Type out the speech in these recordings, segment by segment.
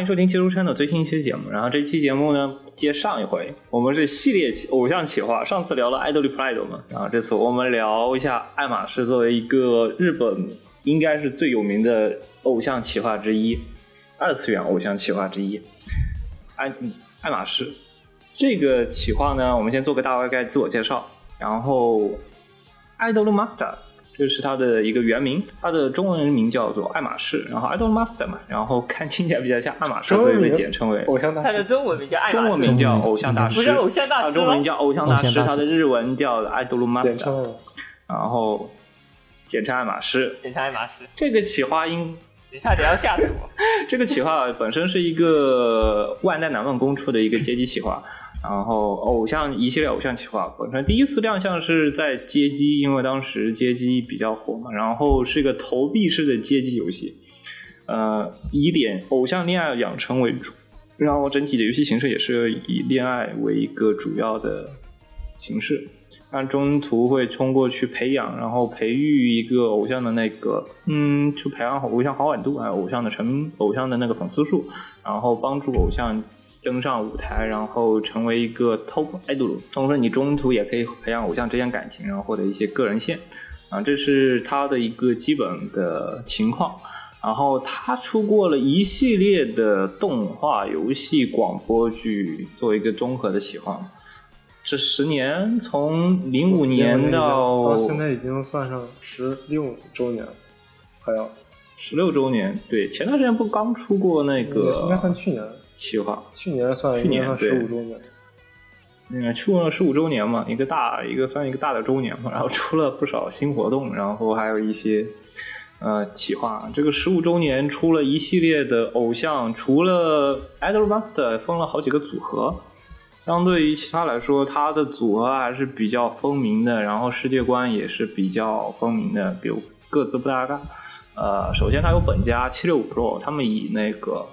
欢迎收听接触圈的最新一期节目。然后这期节目呢，接上一回，我们是系列偶像企划。上次聊了《Idol Pride》嘛，然后这次我们聊一下爱马仕作为一个日本应该是最有名的偶像企划之一，二次元偶像企划之一。爱爱马仕这个企划呢，我们先做个大概自我介绍，然后 Idol Master 这是它的一个原名，它的中文名叫做爱马仕，然后 Idol Master 嘛，然后看听起来比较像爱马仕，所以被简称为偶像大它的中文名叫爱马仕，中文名叫偶像大师，不是偶像大师吗？中文名叫偶像大师，偶像大师。它的日文叫称 Master，然后简称爱马仕。简称爱马仕。这个企划应你差点要吓死我！这个企划本身是一个万代南梦宫出的一个街机企划，然后偶像一系列偶像企划本身第一次亮相是在街机，因为当时街机比较火嘛，然后是一个投币式的街机游戏，呃，以恋偶像恋爱养成为主，然后整体的游戏形式也是以恋爱为一个主要的形式。那中途会通过去培养，然后培育一个偶像的那个，嗯，就培养偶像好感度，啊偶像的成偶像的那个粉丝数，然后帮助偶像登上舞台，然后成为一个 top idol。同时，你中途也可以培养偶像之间感情，然后获得一些个人线，啊，这是他的一个基本的情况。然后他出过了一系列的动画、游戏、广播剧，作为一个综合的企划。这十年，从零五年到到现在已经算上十六周年了，还要十六周年。对，前段时间不刚出过那个应该算去年，企划，去年算去年十五周年。嗯，去了十五周年嘛，一个大一个算一个大的周年嘛，然后出了不少新活动，然后还有一些呃企划。这个十五周年出了一系列的偶像，除了 Idol Master 分了好几个组合，相对于其他来说，它的组合还是比较分明的，然后世界观也是比较分明的，比如各自不搭嘎。呃，首先它有本家七六五 Pro，他们以那个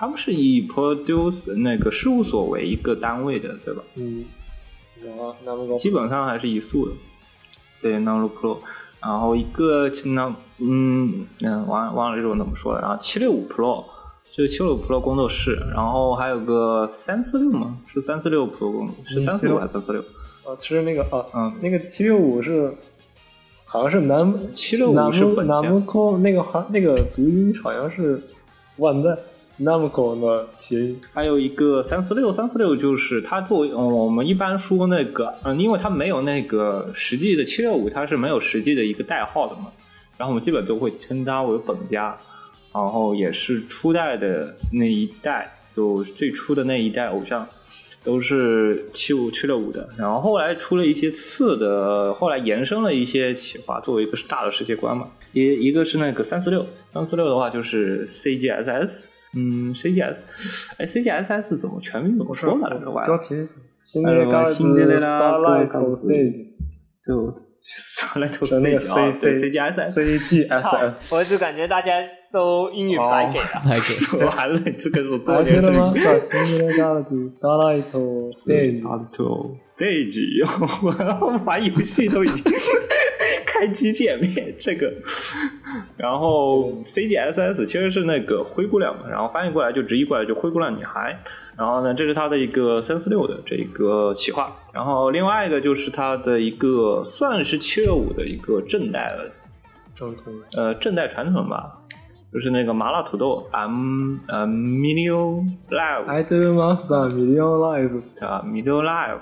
他们是以 produce 那个事务所为一个单位的，对吧？嗯，基本上还是以速的。对 n a n o Pro，然后一个那嗯嗯忘忘了这种怎么说了，然后七六五 Pro 就是七六五 Pro 工作室，然后还有个三四六嘛？是三四六 Pro 工是三四六还是三四六？啊，是那个哦，嗯那个七六五是好像是南765是本家南木口那个好那个读音好像是万代南木口的谐音。还有一个三四六，三四六就是它作为、嗯、我们一般说那个，嗯，因为它没有那个实际的七六五，它是没有实际的一个代号的嘛，然后我们基本都会称它为本家，然后也是初代的那一代，就最初的那一代偶像都是七五七六五的，然后后来出了一些次的，后来延伸了一些企划，作为一个大的世界观嘛，一一个是那个三四六，三四六的话就是 CGSS。嗯，CGS，哎，CGSS 怎么全名怎么说来着？标题新的新的那个 Starlight Stage 就 Starlight 是那个 Stage 啊 C 对 C CGSS，C G S 操 S。！我就感觉大家都英语白给了。完了，这个我多还年的吗新的 Galaxy Starlight Stage。Stage，我玩游戏都已经开机界面这个，然后 CGSS 其实是那个灰姑娘嘛，然后翻译过来就直译过来就灰姑娘女孩。然后呢，这是它的一个三四六的这个企划，然后另外一个就是它的一个算是七六五的一个正代的，正统。呃正代传承吧，就是那个麻辣土豆 M 呃 Milio Live Idol Master Million Live 啊 Milio Live，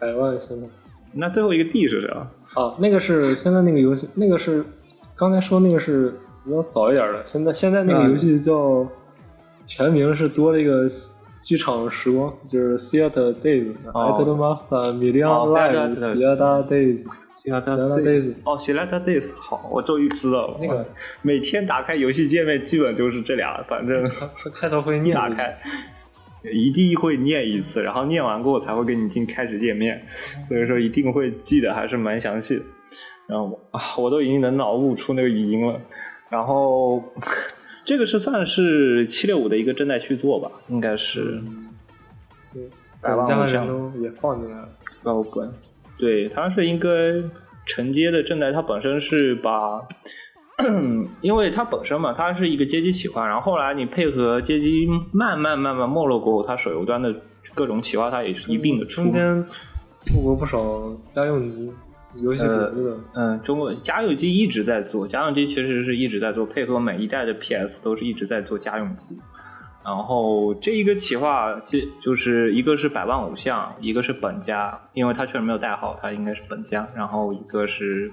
百万现在。那最后一个 D 是谁啊？哦，那个是现在那个游戏，那个是刚才说那个是比较早一点的，现在现在那个游戏叫全名是多了一个剧场时光，就是 Theater Days、哦 Idol Master Million 哦 Live、Theater Days。Days 哦，希拉达 days 好，我终于知道了。那个 每天打开游戏界面，基本就是这俩，反正开头会念打开一定会念一次，然后念完过后才会给你进开始界面，所以说一定会记得还是蛮详细的。然后啊，我都已经能脑悟出那个语音了。然后这个是算是七六五的一个正代续作吧，应该是对，百万像人也放进来了。高本，对，它是应该承接的正代，它本身是把，因为它本身嘛，它是一个街机企划，然后后来你配合街机慢慢慢慢没落过后，它手游端的各种企划它也是一并的出。中间出过不少家用机、游戏组织的。嗯，中国家用机一直在做，家用机其实是一直在做，配合每一代的 PS 都是一直在做家用机。然后这一个企划，其就是一个是百万偶像，一个是本家，因为它确实没有代号，它应该是本家。然后一个是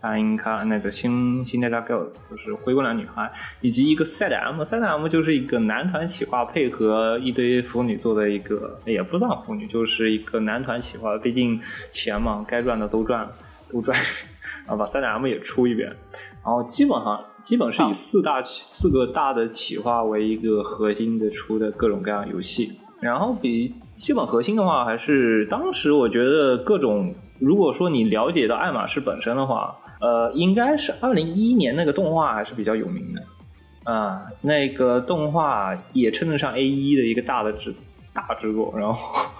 沙因卡那个新新代大 girls，就是灰姑娘女孩，以及一个 Sad M，Sad M 就是一个男团企划配合一堆腐女做的一个，也不算腐女，就是一个男团企划，毕竟钱嘛，该赚的都赚了，都赚，然 后把 Sad M 也出一遍，然后基本上基本是以四大四个大的企划为一个核心的出的各种各样的游戏，然后比基本核心的话，还是当时我觉得各种，如果说你了解到爱马仕本身的话，呃，应该是二零一一年那个动画还是比较有名的，啊、那个动画也称得上 A 一的一个大的制大制作，然后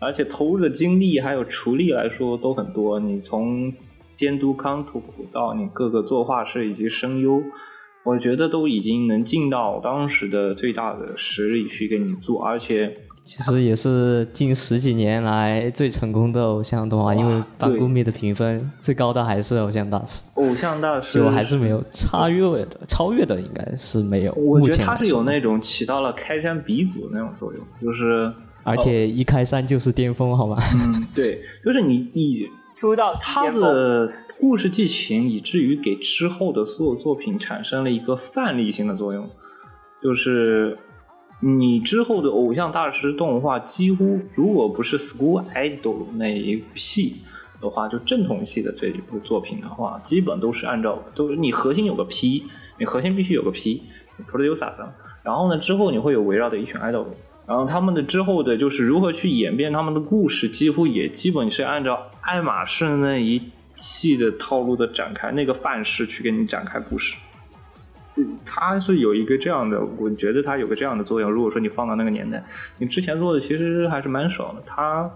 而且投入的精力还有厨力来说都很多，你从监督康图到你各个作画师以及声优，我觉得都已经能尽到当时的最大的实力去给你做，而且其实也是近十几年来最成功的偶像动画，因为对班固密的评分最高的还是偶像大师，偶像大师就还是没有超越的，超越的应该是没有。我目觉得他是有那种起到了开山鼻祖的那种作用，就是而且一开山就是巅峰，好吧？嗯，对，就是你你出道他的故事剧情，以至于给之后的所有作品产生了一个范例性的作用，就是你之后的偶像大师动画，几乎如果不是 School Idol 那一系的话，就正统系的这一部作品的话，基本都是按照都你核心有个 P，你核心必须有个 P，producer，然后呢之后你会有围绕的一群 idol。然后他们的之后的就是如何去演变他们的故事，几乎也基本是按照爱马仕那一系的套路的展开，那个范式去给你展开故事。是，它是有一个这样的，我觉得它有个这样的作用。如果说你放到那个年代，你之前做的其实还是蛮少的。它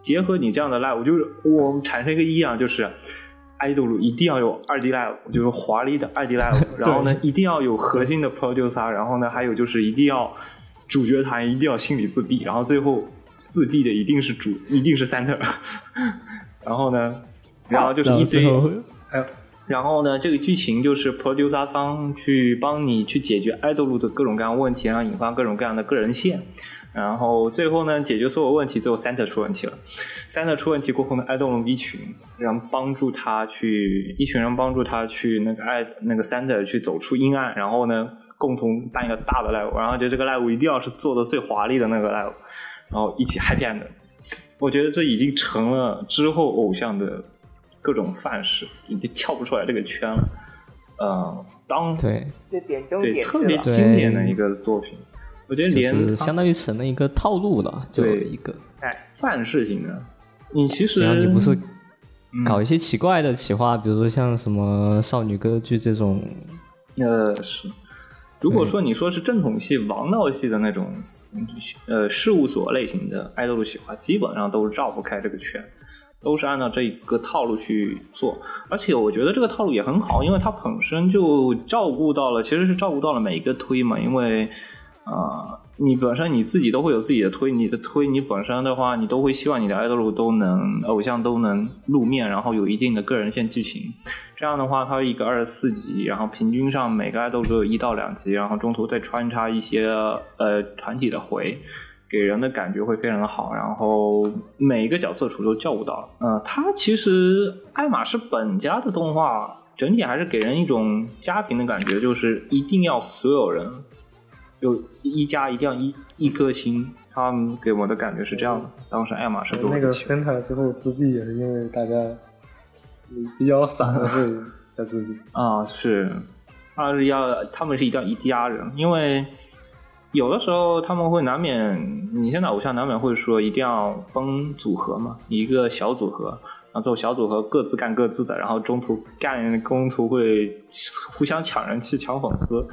结合你这样的 live，就是我产生一个意啊，就是爱豆路一定要有二 D live，就是华丽的二 D live，然后呢，一定要有核心的 producer，然后呢，还有就是一定要主角团一定要心理自闭，然后最后自闭的一定是主，一定是 center，然后呢，然后就是一堆还有，然后呢，这个剧情就是 producer 方去帮你去解决爱豆路的各种各样问题，然后引发各种各样的个人线，然后最后呢，解决所有问题，最后 Center 出问题了，Center 出问题过后呢，爱豆路一群人帮助他去，一群人帮助他去那个爱那个 Center 去走出阴暗，然后呢，共同办一个大的 live，然后就这个 live 一定要是做的最华丽的那个 live，然后一起 happy end。我觉得这已经成了之后偶像的各种范式，已经跳不出来这个圈了。呃，当对，就点中点特别？经典的一个作品，我觉得就连是相当于成了一个套路了，就对一个。哎范式型的，你其实只要你不是嗯。搞一些奇怪的企划，比如说像什么少女歌剧这种，呃是，如果说你说是正统系、王道系的那种呃事务所类型的爱豆的企划，基本上都是绕不开这个圈，都是按照这个套路去做。而且我觉得这个套路也很好，因为它本身就照顾到了，其实是照顾到了每一个推嘛，因为啊、你本身你自己都会有自己的推，你的推你本身的话，你都会希望你的爱豆路都能偶像都能露面，然后有一定的个人线剧情。这样的话，它一个二十四集，然后平均上每个爱豆只有一到两集，然后中途再穿插一些呃团体的回，给人的感觉会非常的好。然后每一个角色处都照顾到了。呃，它其实爱马仕本家的动画整体还是给人一种家庭的感觉，就是一定要所有人有一家一定要一一颗星，他们给我的感觉是这样的。当时爱马仕那个的期望 Santa 最后自闭也是因为大家嗯比较散，才自闭。啊，是，他是要他们是一定要一家人，因为有的时候他们会难免，你现在偶像难免会说一定要分组合嘛，一个小组合，然后最后小组合各自干各自的，然后中途干中途会互相抢人气、抢粉丝。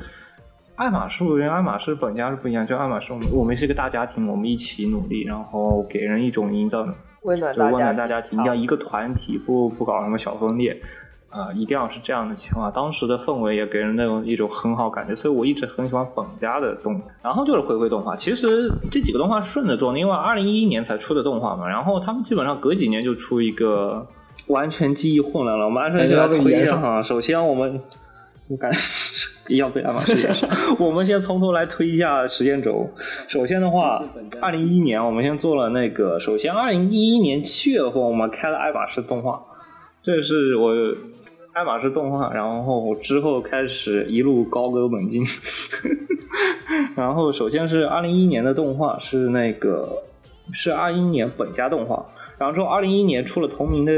爱马仕，我觉得爱马仕本家是不一样，就爱马仕，我们我们是一个大家庭，我们一起努力，然后给人一种营造温暖大家，就温暖大家庭，要一个团体，不不搞什么小分裂，啊、一定要是这样的情况。当时的氛围也给人那种一种很好感觉，所以我一直很喜欢本家的动画。然后就是回归动画，其实这几个动画是顺着做的，因为二零一一年才出的动画嘛，然后他们基本上隔几年就出一个，完全记忆混乱了，我们按顺序来推一下哈。首先我们。我感觉要被爱马仕延上。我们先从头来推一下时间轴。首先的话，二零一一年我们先做了那个，首先二零一一年七月份我们开了爱马仕动画，这是我爱马仕动画，然后之后开始一路高歌猛进。然后首先是二零一一年的动画是那个是二一年本家动画，然后之后二零一一年出了同名的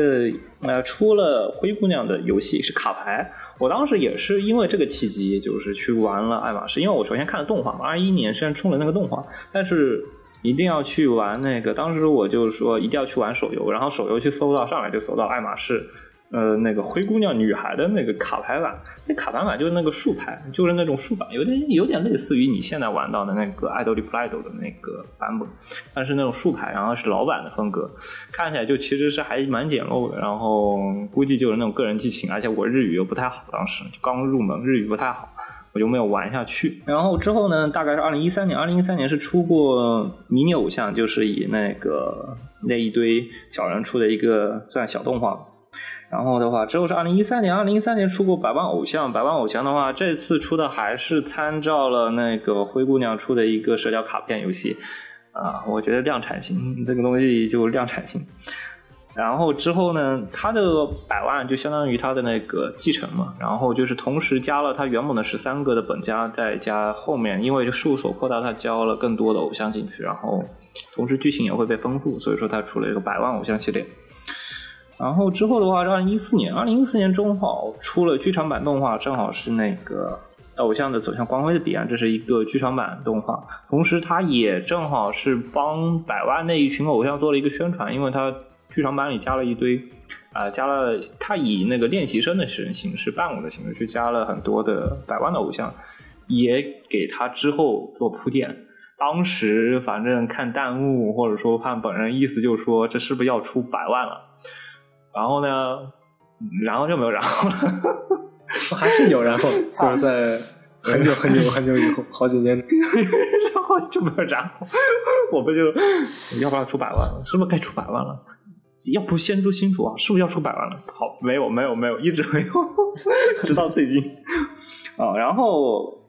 呃出了灰姑娘的游戏是卡牌。我当时也是因为这个契机，就是去玩了爱马仕，因为我首先看了动画嘛，二一年虽然出了那个动画，但是一定要去玩那个。当时我就说一定要去玩手游，然后手游去搜到上来就搜到爱马仕，呃，那个灰姑娘女孩的那个卡牌版，那卡牌版就是那个竖牌，就是那种竖版，有点有点类似于你现在玩到的那个爱豆里 play 的那个版本，但是那种竖牌，然后是老版的风格，看起来就其实是还蛮简陋的，然后估计就是那种个人激情，而且我日语又不太好，当时刚入门，日语不太好。我就没有玩下去。然后之后呢，大概是二零一三年，二零一三年是出过迷你偶像，就是以那个那一堆小人出的一个算小动画。然后的话，之后是二零一三年，二零一三年出过百万偶像，百万偶像的话，这次出的还是参照了那个灰姑娘出的一个社交卡片游戏。啊，我觉得量产型这个东西就量产型。然后之后呢，它的百万就相当于它的那个继承嘛，然后就是同时加了它原本的十三个的本家，再加后面因为事务所扩大，它加了更多的偶像进去，然后同时剧情也会被丰富，所以说它出了一个百万偶像系列。然后之后的话，是二零一四年，二零一四年正好出了剧场版动画，正好是那个偶像的走向光辉的彼岸，这是一个剧场版动画，同时它也正好是帮百万那一群偶像做了一个宣传，因为它剧场版里加了一堆，啊、加了它以那个练习生的形形式、伴舞的形式去加了很多的百万的偶像，也给他之后做铺垫。当时反正看弹幕或者说看本人意思就说这是不是要出百万了？然后呢，嗯然后就没有然后了。还是有，然后就是在 很久很久很久以后，好几年，然后就没有然后，我们就要不要出百万了？是不是该出百万了？要不先说清楚啊，是不是要出百万了？好，没有没有没有，一直没有，直到最近啊。然后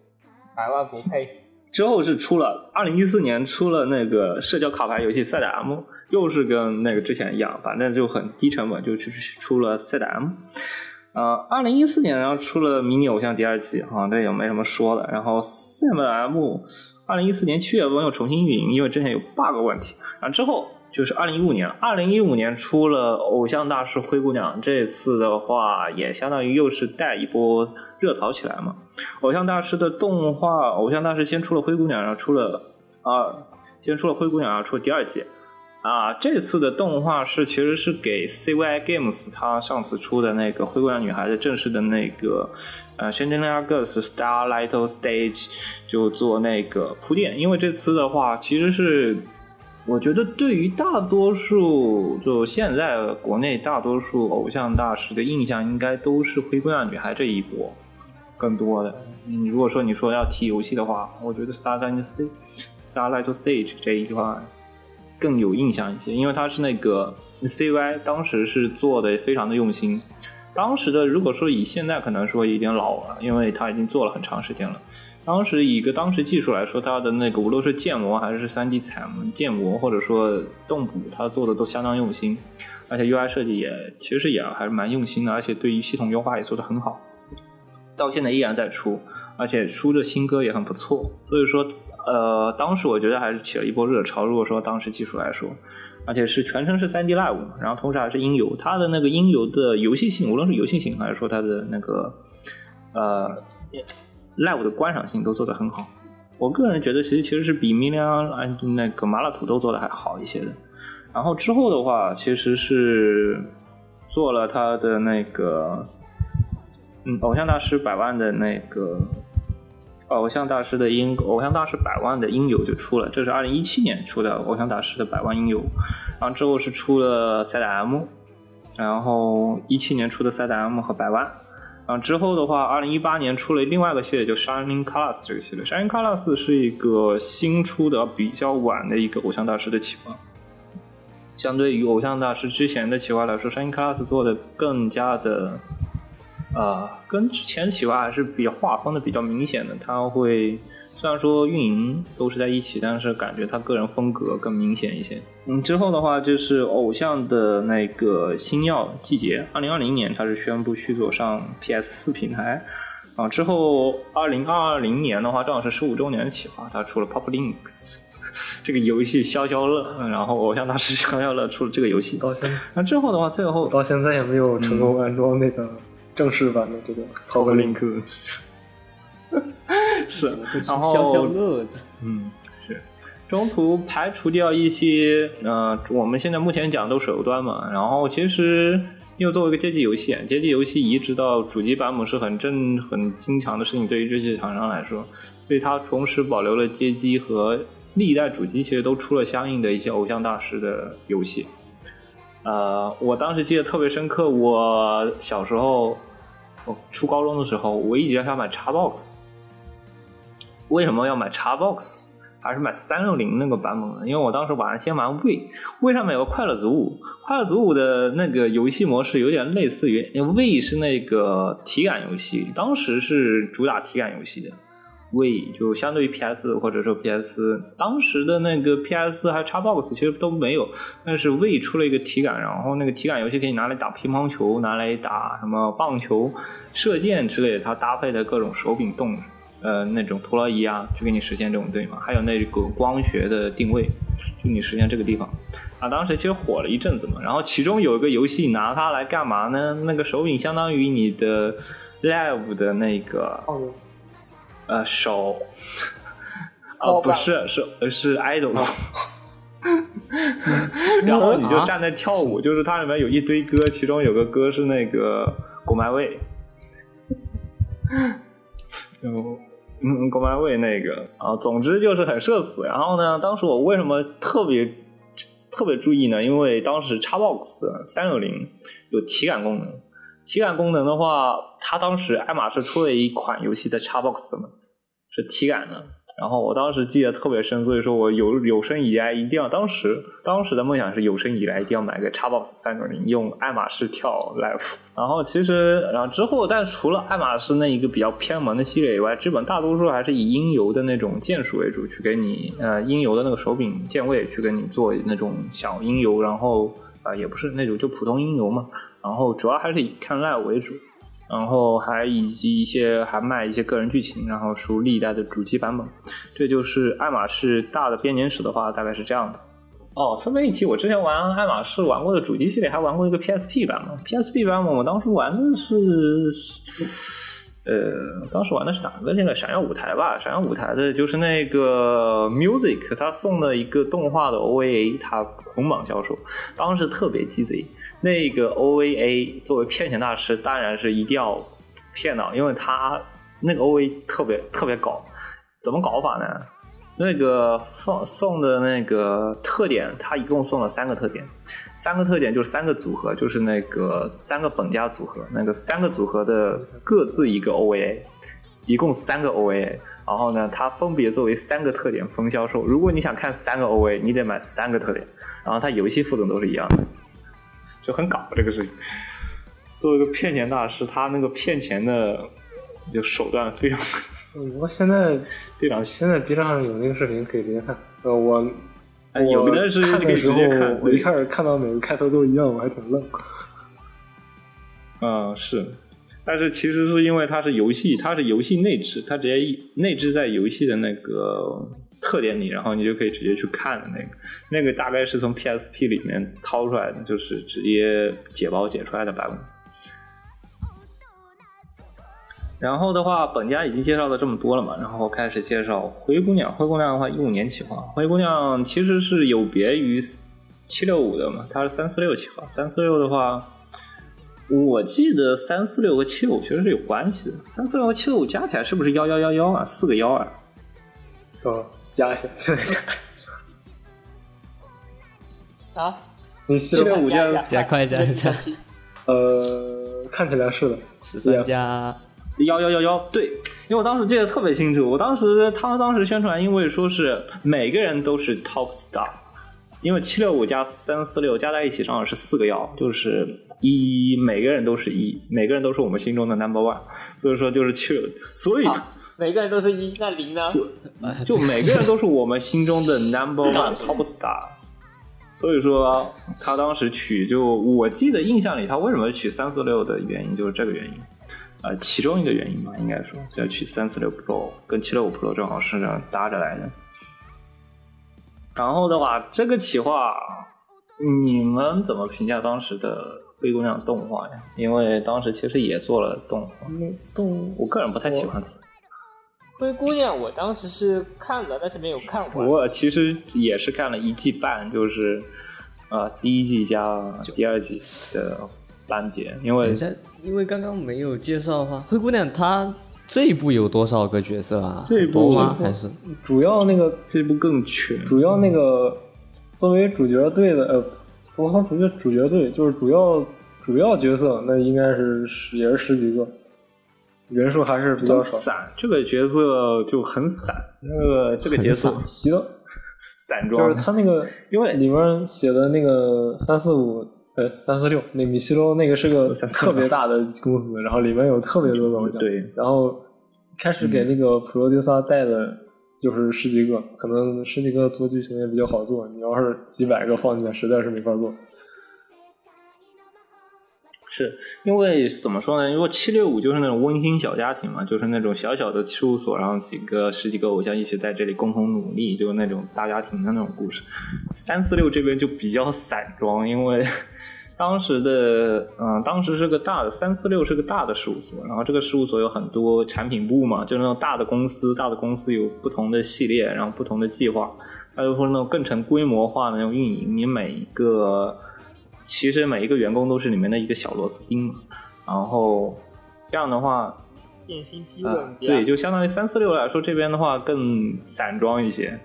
百万不配。之后是出了二零一四年出了那个社交卡牌游戏赛达 M，又是跟那个之前一样，反正就很低成本，就去出了赛达 M。呃，二零一四年然后出了迷你偶像第二季，啊，这也没什么说的。然后 Sam M，二零一四年七月份又重新运营，因为之前有 bug 问题。然后之后就是二零一五年，二零一五年出了偶像大师灰姑娘，这次的话也相当于又是带一波热潮起来嘛。偶像大师的动画，偶像大师先出了灰姑娘，然后出了啊，先出了灰姑娘，然后出了第二季。啊，这次的动画是其实是给 CY Games 他上次出的那个灰姑娘女孩的正式的那个呃 Chandelier Girls Starlight Stage 就做那个铺垫，因为这次的话其实是我觉得对于大多数就现在国内大多数偶像大师的印象应该都是灰姑娘女孩这一波更多的。你如果说你说要提游戏的话，我觉得 Starlight Stage Starlight Stage 这一块。更有印象一些，因为它是那个 CY 当时是做的非常的用心。当时的如果说以现在可能说有点老了，因为它已经做了很长时间了。当时以一个当时技术来说，它的那个无论是建模还是 3D 彩建模或者说动捕，它做的都相当用心，而且 UI 设计也其实也还是蛮用心的，而且对于系统优化也做得很好。到现在依然在出。而且出的新歌也很不错，所以说呃，当时我觉得还是起了一波热潮。如果说当时技术来说，而且是全程是 3D Live，然后同时还是音游，它的那个音游的游戏性，无论是游戏性还是说它的那个呃 Live 的观赏性都做得很好。我个人觉得，其实其实是比 Million 那个麻辣土豆做的还好一些的。然后之后的话，其实是做了他的那个，嗯，偶像大师百万的那个，偶像大师的音，偶像大师百万的音游就出了，这是二零一七年出的偶像大师的百万音游。然后之后是出了赛达 M，然后一七年出的赛达 M 和百万。然后之后的话，二零一八年出了另外一个系列，就 Shining Class 这个系列。Shining Class 是一个新出的、比较晚的一个偶像大师的企划。相对于偶像大师之前的企划来说，Shining Class 做的更加的，呃，跟之前的企划还是比较画风的比较明显的。他会虽然说运营都是在一起，但是感觉他个人风格更明显一些。嗯，之后的话就是偶像的那个星耀季节，二零二零年他是宣布续作上 PS 四平台。啊，之后二零二零年的话，正好是十五周年的企划，他出了 Pop Links 这个游戏消消乐，嗯然后偶像大师消消乐出了这个游戏。到现在那之后的话，最后到现在也没有成功安装那个正式版的这个 Top Link。是，然后消消乐，嗯，是中途排除掉一些，呃，我们现在目前讲都手游端嘛，然后其实因为作为一个街机游戏，街机游戏移植到主机版本是很正很经常的事情，对于这些厂商来说，所以它同时保留了街机和历代主机，其实都出了相应的一些偶像大师的游戏。呃，我当时记得特别深刻，我小时候，我初高中的时候，我一直想买 Xbox。为什么要买 Xbox？还是买三六零那个版本呢？因为我当时玩先玩 V，V 上面有个快乐组舞，快乐组舞的那个游戏模式有点类似于，因为 V 是那个体感游戏，当时是主打体感游戏的。V 就相对于 PS 或者说 PS，当时的那个 PS 还 Xbox 其实都没有，但是 V 出了一个体感，然后那个体感游戏可以拿来打乒乓球，拿来打什么棒球、射箭之类的，它搭配的各种手柄动。呃，那种陀螺仪啊，就给你实现这种对吗？还有那个光学的定位，就你实现这个地方啊。当时其实火了一阵子嘛。然后其中有一个游戏拿它来干嘛呢？那个手柄相当于你的 Live 的那个呃手，哦不是是是 idol，然后你就站在跳舞，就是它里面有一堆歌，其中有个歌是那个《Go My Way》，就嗯，国漫卫那个啊，总之就是很社死。然后呢，当时我为什么特别特别注意呢？因为当时 Xbox 三六零有体感功能，体感功能的话，它当时爱马仕出了一款游戏在 Xbox 嘛，是体感的。然后我当时记得特别深，所以说我有有生以来一定要，当时当时的梦想是有生以来一定要买个 Xbox 三六零，用爱马仕跳 Live。然后其实，然后之后，但除了爱马仕那一个比较偏门的系列以外，基本大多数还是以音游的那种键鼠为主，去给你呃音游的那个手柄键位去给你做那种小音游，然后啊、也不是那种就普通音游嘛，然后主要还是以看 Live 为主。然后还以及一些还卖一些个人剧情，然后输历代的主机版本，这就是爱马仕大的编年史的话，大概是这样的。哦，顺便一提，我之前玩爱马仕玩过的主机系列，还玩过一个 PSP 版本。PSP 版本我当时玩的是，呃，当时玩的是哪个？那个闪耀舞台吧，闪耀舞台的就是那个 Music，他送的一个动画的 OVA，他捆绑销售，当时特别鸡贼。那个 OVA 作为骗钱大师，当然是一定要骗到，因为他那个 OVA 特别特别搞，怎么搞法呢？那个放送的那个特点，它一共送了三个特点，三个特点就是三个组合，就是那个三个本家组合，那个三个组合的各自一个 OVA，一共三个 OVA，然后呢，它分别作为三个特点分销售。如果你想看三个 OVA，你得买三个特点，然后它游戏副总都是一样的。就很搞这个事情。作为一个骗钱大师，他那个骗钱的就手段非常不过现在队长现在 B 站上有那个视频可以直接看。呃，我哎有我的视频可以看的时候直接看，我一开始看到每个开头都一样，我还挺愣。嗯，是。但是其实是因为它是游戏，它是游戏内置，它直接内置在游戏的那个特点里，然后你就可以直接去看的那个，那个大概是从 PSP 里面掏出来的，就是直接解包解出来的版本。然后的话，本家已经介绍的这么多了嘛，然后开始介绍灰姑娘。灰姑娘的话，一五年企划，灰姑娘其实是有别于七六五的嘛，它是三四六企划。三四六的话，我记得三四六和七六五其实是有关系的。三四六和七六五加起来是不是幺幺幺幺啊？四个幺啊？哦，加一下，加一下。啊，你七六五加，加快加加加，呃，看起来是的，十三加幺幺幺幺，对，因为我当时记得特别清楚，我当时他们当时宣传，因为说是每个人都是 top star，因为七六五加三四六加在一起正好是四个幺，就是一，每个人都是一，每个人都是我们心中的 number one，所以说就是七六，所以，每个人都是一，那零呢？就每个人都是我们心中的 number one top star。所以说，他当时取就我记得印象里，他为什么取三四六的原因就是这个原因，呃，其中一个原因吧，应该说要取三四六 Pro 跟七六五 Pro 正好是这样搭着来的。然后的话，这个企划，你们怎么评价当时的灰姑娘动画呀？因为当时其实也做了动画，动我个人不太喜欢此。灰姑娘，我当时是看了，但是没有看完。我其实也是看了一季半，就是呃第一季加第二季的班节，因为等一下，因为刚刚没有介绍的话，灰姑娘她这一部有多少个角色啊？这一部吗？还是主要那个这部更全。主要那个作为主角队的呃，不光主角主角队，就是主要主要角色，那应该是十也是十几个，人数还是比较少。散，这个角色就很散，那个这个角色很提到散装，就是他那个，因为里面写的那个三四五，呃，三四六，那米西罗那个是个特别大的公司，然后里面有特别多的偶像，对然后开始给那个 producer 带的就是十几个，可能十几个做剧情也比较好做，你要是几百个放进来，实在是没法做。是因为怎么说呢？因为七六五就是那种温馨小家庭嘛，就是那种小小的事务所，然后几个十几个偶像一起在这里共同努力，就是那种大家庭的那种故事。三四六这边就比较散装，因为当时的嗯，当时是个大的三四六是个大的事务所，然后这个事务所有很多产品部嘛，就是那种大的公司，大的公司有不同的系列，然后不同的计划，它就说那种更成规模化的那种运营，你每一个。其实每一个员工都是里面的一个小螺丝钉嘛，然后这样的话，电信基啊本对，就相当于三四六来说，这边的话更散装一些，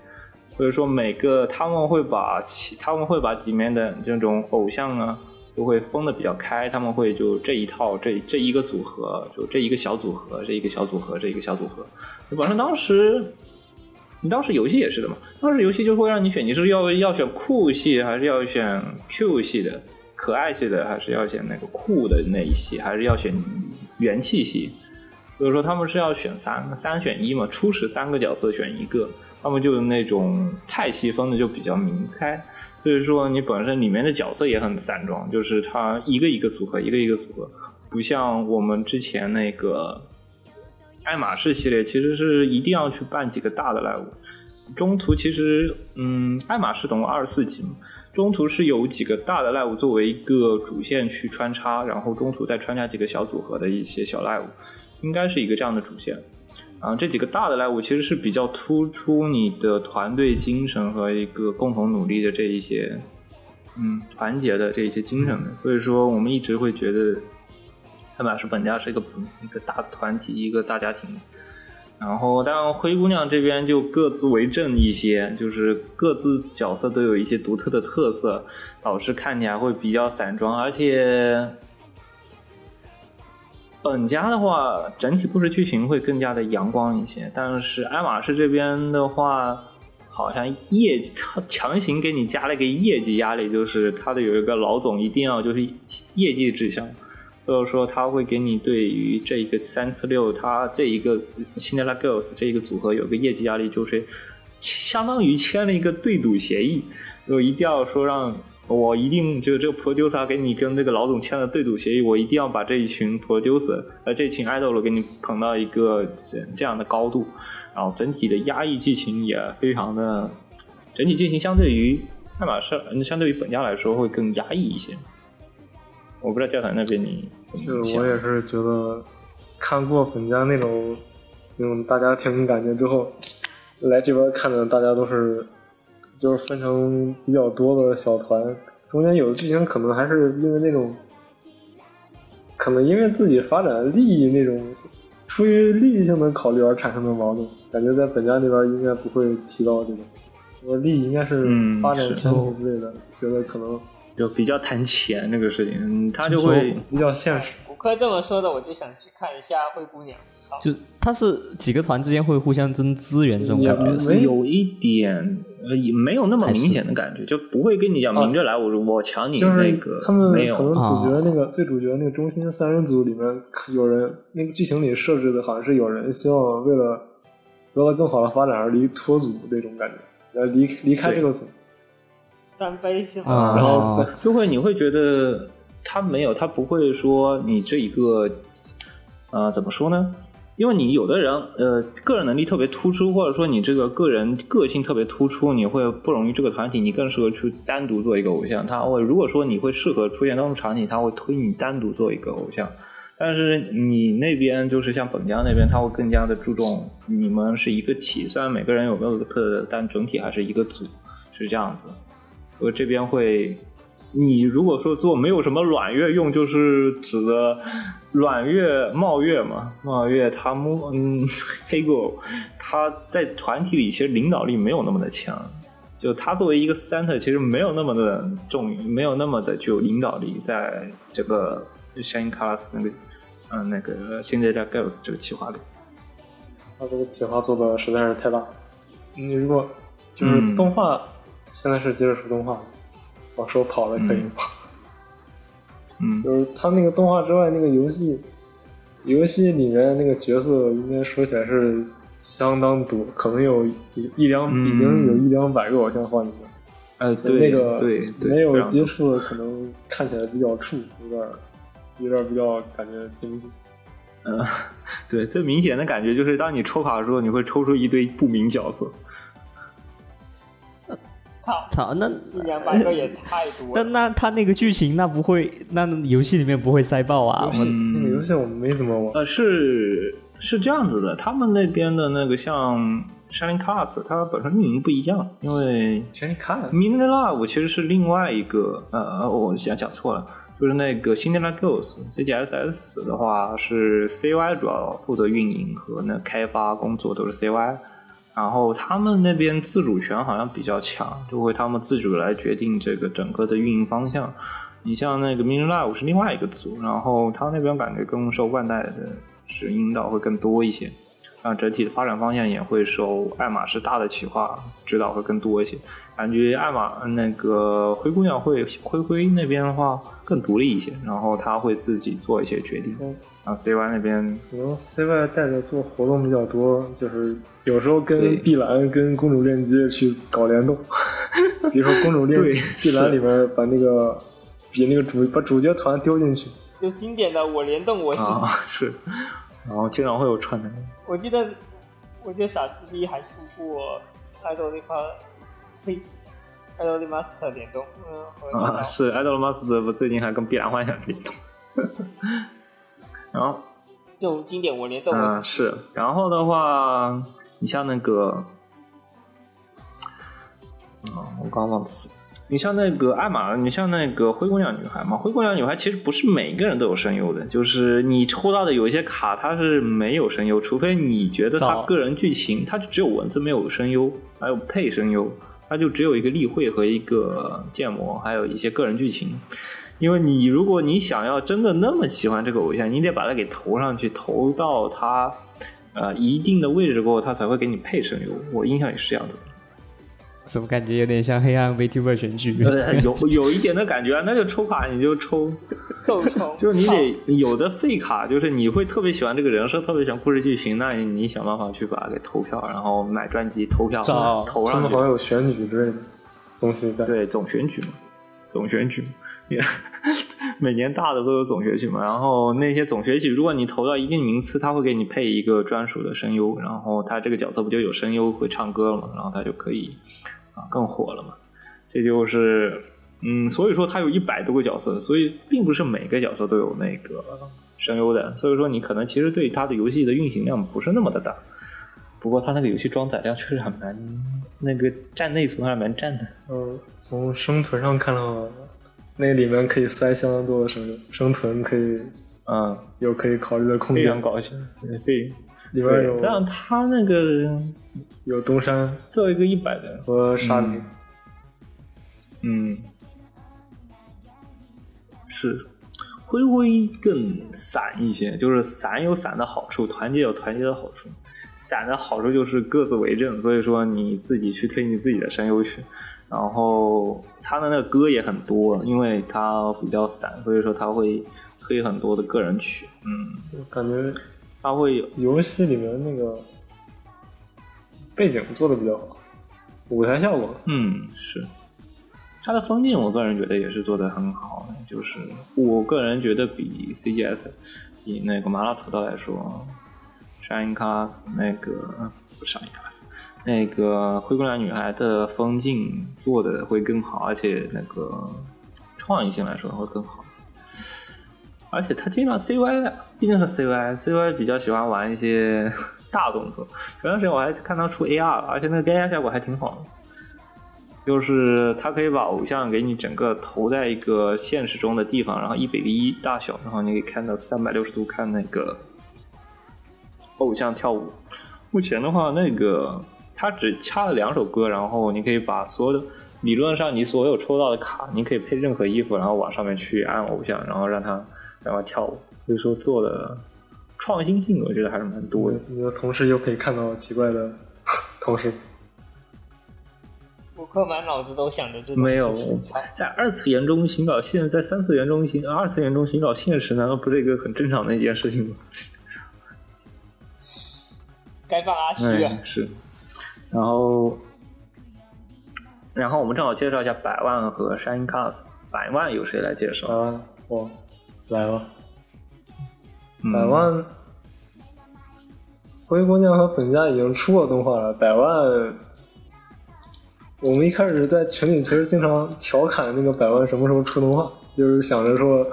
所以说每个他们会把其他们会把里面的这种偶像啊，都会分的比较开，他们会就这一套这这一个组合，就这一个小组合，这一个小组合，这一个小组合，就反正当时。你当时游戏也是的嘛？当时游戏就会让你选，你是要要选酷系，还是要选 Q 系的可爱系的，还是要选那个酷的那一系，还是要选元气系？所以说他们是要选三三选一嘛，初始三个角色选一个，他们就那种太细分的就比较明开。所以说你本身里面的角色也很散装，就是它一个一个组合，一个一个组合，不像我们之前那个。爱马仕系列其实是一定要去办几个大的 live，中途其实嗯，爱马仕总共二十四集嘛，中途是有几个大的 live 作为一个主线去穿插，然后中途再穿插几个小组合的一些小 live，应该是一个这样的主线。啊，这几个大的 live 其实是比较突出你的团队精神和一个共同努力的这一些，嗯，团结的这一些精神的，所以说我们一直会觉得。爱马仕本家是一个一个大团体，一个大家庭。然后，当然灰姑娘这边就各自为政一些，就是各自角色都有一些独特的特色，导致看起来会比较散装。而且，本家的话，整体故事剧情会更加的阳光一些。但是爱马仕这边的话，好像业绩他强行给你加了一个业绩压力，就是他的有一个老总一定要就是业绩指向。所以说他会给你对于这一个三四六，他这一个 Cinderella Girls 这一个组合有个业绩压力，就是相当于签了一个对赌协议，就一定要说让我一定就这个 producer 给你跟这个老总签了对赌协议，我一定要把这一群 producer 呃这群 idol 给你捧到一个这样的高度，然后整体的压抑剧情也非常的，整体剧情相对于爱马仕，相对于本家来说会更压抑一些。我不知道教堂那边你就是我也是觉得看过本家那种那种大家庭感觉之后，来这边看的大家都是就是分成比较多的小团，中间有的剧情可能还是因为那种，可能因为自己发展的利益那种，出于利益性的考虑而产生的矛盾，感觉在本家那边应该不会提到这种。我利益应该是发展前途之类的，觉得可能就比较谈钱这个事情，嗯他就会比较现实。骨科这么说的，我就想去看一下灰姑娘。就他是几个团之间会互相争资源这种感觉也是有一点呃，也没有那么明显的感觉，就不会跟你讲明着来，我我抢你就是那个，他们没有可能主角啊那个、最主角那个中心三人组里面有人，那个剧情里设置的好像是有人希望为了得到更好的发展而离脱组那种感觉，要离离开这个组，单飞是吗？啊，然后就会你会觉得他没有，他不会说你这一个呃怎么说呢？因为你有的人呃个人能力特别突出，或者说你这个个人个性特别突出，你会不容易这个团体，你更适合去单独做一个偶像。他会如果说你会适合出现当种场景，他会推你单独做一个偶像。但是你那边就是像本家那边，他会更加的注重你们是一个体，虽然每个人有各有特色，但整体还是一个组，是这样子。我这边会，你如果说做没有什么软月用，就是指的软月茂月嘛，茂月他摸嗯 黑狗，他在团体里其实领导力没有那么的强，就他作为一个 center，其实没有那么的重，没有那么的具有领导力，在这个 Shine Class 那个嗯、呃那个现在在 Girls 这个企划里，他这个企划做的实在是太大。你如果就是嗯。动画，现在是接着说动画，往说跑了可以吗？嗯就是他那个动画之外，那个游戏，游戏里面那个角色应该说起来是相当多，可能有一一两，嗯已经有一两百个偶像换里面。呃对那个对对没有接触的，可能看起来比较怵，有点有点比较感觉禁不住。嗯，对，最明显的感觉就是，当你抽卡的时候，你会抽出一堆不明角色。操，操，那一两百个也太多那了。那那他那个剧情那不会，那游戏里面不会塞爆啊游？戏那个游戏我们没怎么玩，呃，是是这样子的，他们那边的那个像 Shining Class，它本身运营不一样，因为其实你看 Mini Love 其实是另外一个，呃，我讲讲错了，就是那个 Cinderella Girls CGSS 的话是 CY 主要负责运营和那开发工作都是 CY，然后他们那边自主权好像比较强，就会他们自主来决定这个整个的运营方向。你像那个 Mini Live 是另外一个组，然后他那边感觉更受万代的是引导会更多一些，然后整体的发展方向也会受爱马仕大的企划指导会更多一些。感觉爱马那个灰姑娘会灰灰那边的话更独立一些，然后他会自己做一些决定。然后 CY 那边。可能 CY 带着做活动比较多，就是有时候跟碧蓝跟公主链接去搞联动，比如说公主链对碧蓝里面把那个比那个主把主角团丢进去，就经典的我联动我自己。啊是，然后经常会有串的。我记得，我记得傻子逼还出过爱豆那块黑爱豆的 Master 联动，嗯，啊，是 Idol Master 最近还跟碧蓝幻想联动，然后就经典我联动我嗯、是，然后的话，你像那个，啊、我刚忘词。你像那个艾玛，你像那个灰姑娘女孩嘛，灰姑娘女孩其实不是每个人都有声优的，就是你抽到的有一些卡它是没有声优，除非你觉得它个人剧情它就只有文字没有声优，还有配声优，它就只有一个例会和一个建模，还有一些个人剧情。因为你如果你想要真的那么喜欢这个偶像，你得把它给投上去，投到他呃一定的位置过后，他才会给你配声优。我印象也是这样子。怎么感觉有点像黑暗 VTuber 选举？呃，有有一点的感觉啊，那就抽卡你就抽，够抽，就是你得有的废卡，就是你会特别喜欢这个人设，特别喜欢故事剧情，那你你想办法去把它给投票，然后买专辑投票找投上去他们好。像有选举之类的东西在。对，总选举嘛，总选举，每年大的都有总选举嘛。然后那些总选举，如果你投到一定名次，他会给你配一个专属的声优，然后他这个角色不就有声优会唱歌了嘛，然后他就可以啊更火了嘛。这就是嗯，所以说他有一百多个角色，所以并不是每个角色都有那个声优的，所以说你可能其实对他的游戏的运行量不是那么的大。不过他那个游戏装载量确实还蛮，那个占内存还蛮占的。嗯，从生存上看到，那里面可以塞相当多的生生存，可以嗯，有可以考虑的空非常间。高兴，对，对里面有这样他那个有东山做一个一百的，和沙林，嗯，是灰灰更散一些，就是散有散的好处，团结有团结的好处。散的好处就是各自为政，所以说你自己去推你自己的山优去。然后他的那个歌也很多，因为他比较散，所以说他会推很多的个人曲。嗯，我感觉他会有游戏里面那个背景做的比较好，舞台效果嗯，是，他的风景我个人觉得也是做的很好，就是我个人觉得比 CGS 比那个麻辣土豆来说，，Shine Class 那个不是沙因卡斯，那个灰姑娘女孩的风景做的会更好，而且那个创意性来说会更好。而且他经常 CY，毕竟是 CY，CY 比较喜欢玩一些大动作。前段时间我还看他出 AR 了，而且那个 AR 效果还挺好的。就是他可以把偶像给你整个投在一个现实中的地方，然后一比一大小，然后你可以看到三百六十度看那个偶像跳舞。目前的话，那个它只掐了两首歌，然后你可以把所有的理论上你所有抽到的卡，你可以配任何衣服，然后往上面去按偶像，然后让他然后跳舞。所以说做的创新性，我觉得还是蛮多的。你的同时又可以看到奇怪的同事。顾客满脑子都想着这种没有在二次元中寻找现，在三次元中寻二次元中寻找现实，难道不是一个很正常的一件事情吗？该放阿虚啊哎，！是。然后，然后我们正好介绍一下百万和 Shine Cars。百万由谁来介绍？啊，我来吧。嗯百万，灰姑娘和本家已经出过动画了。百万，我们一开始在群里其实经常调侃那个百万什么时候出动画，就是想着说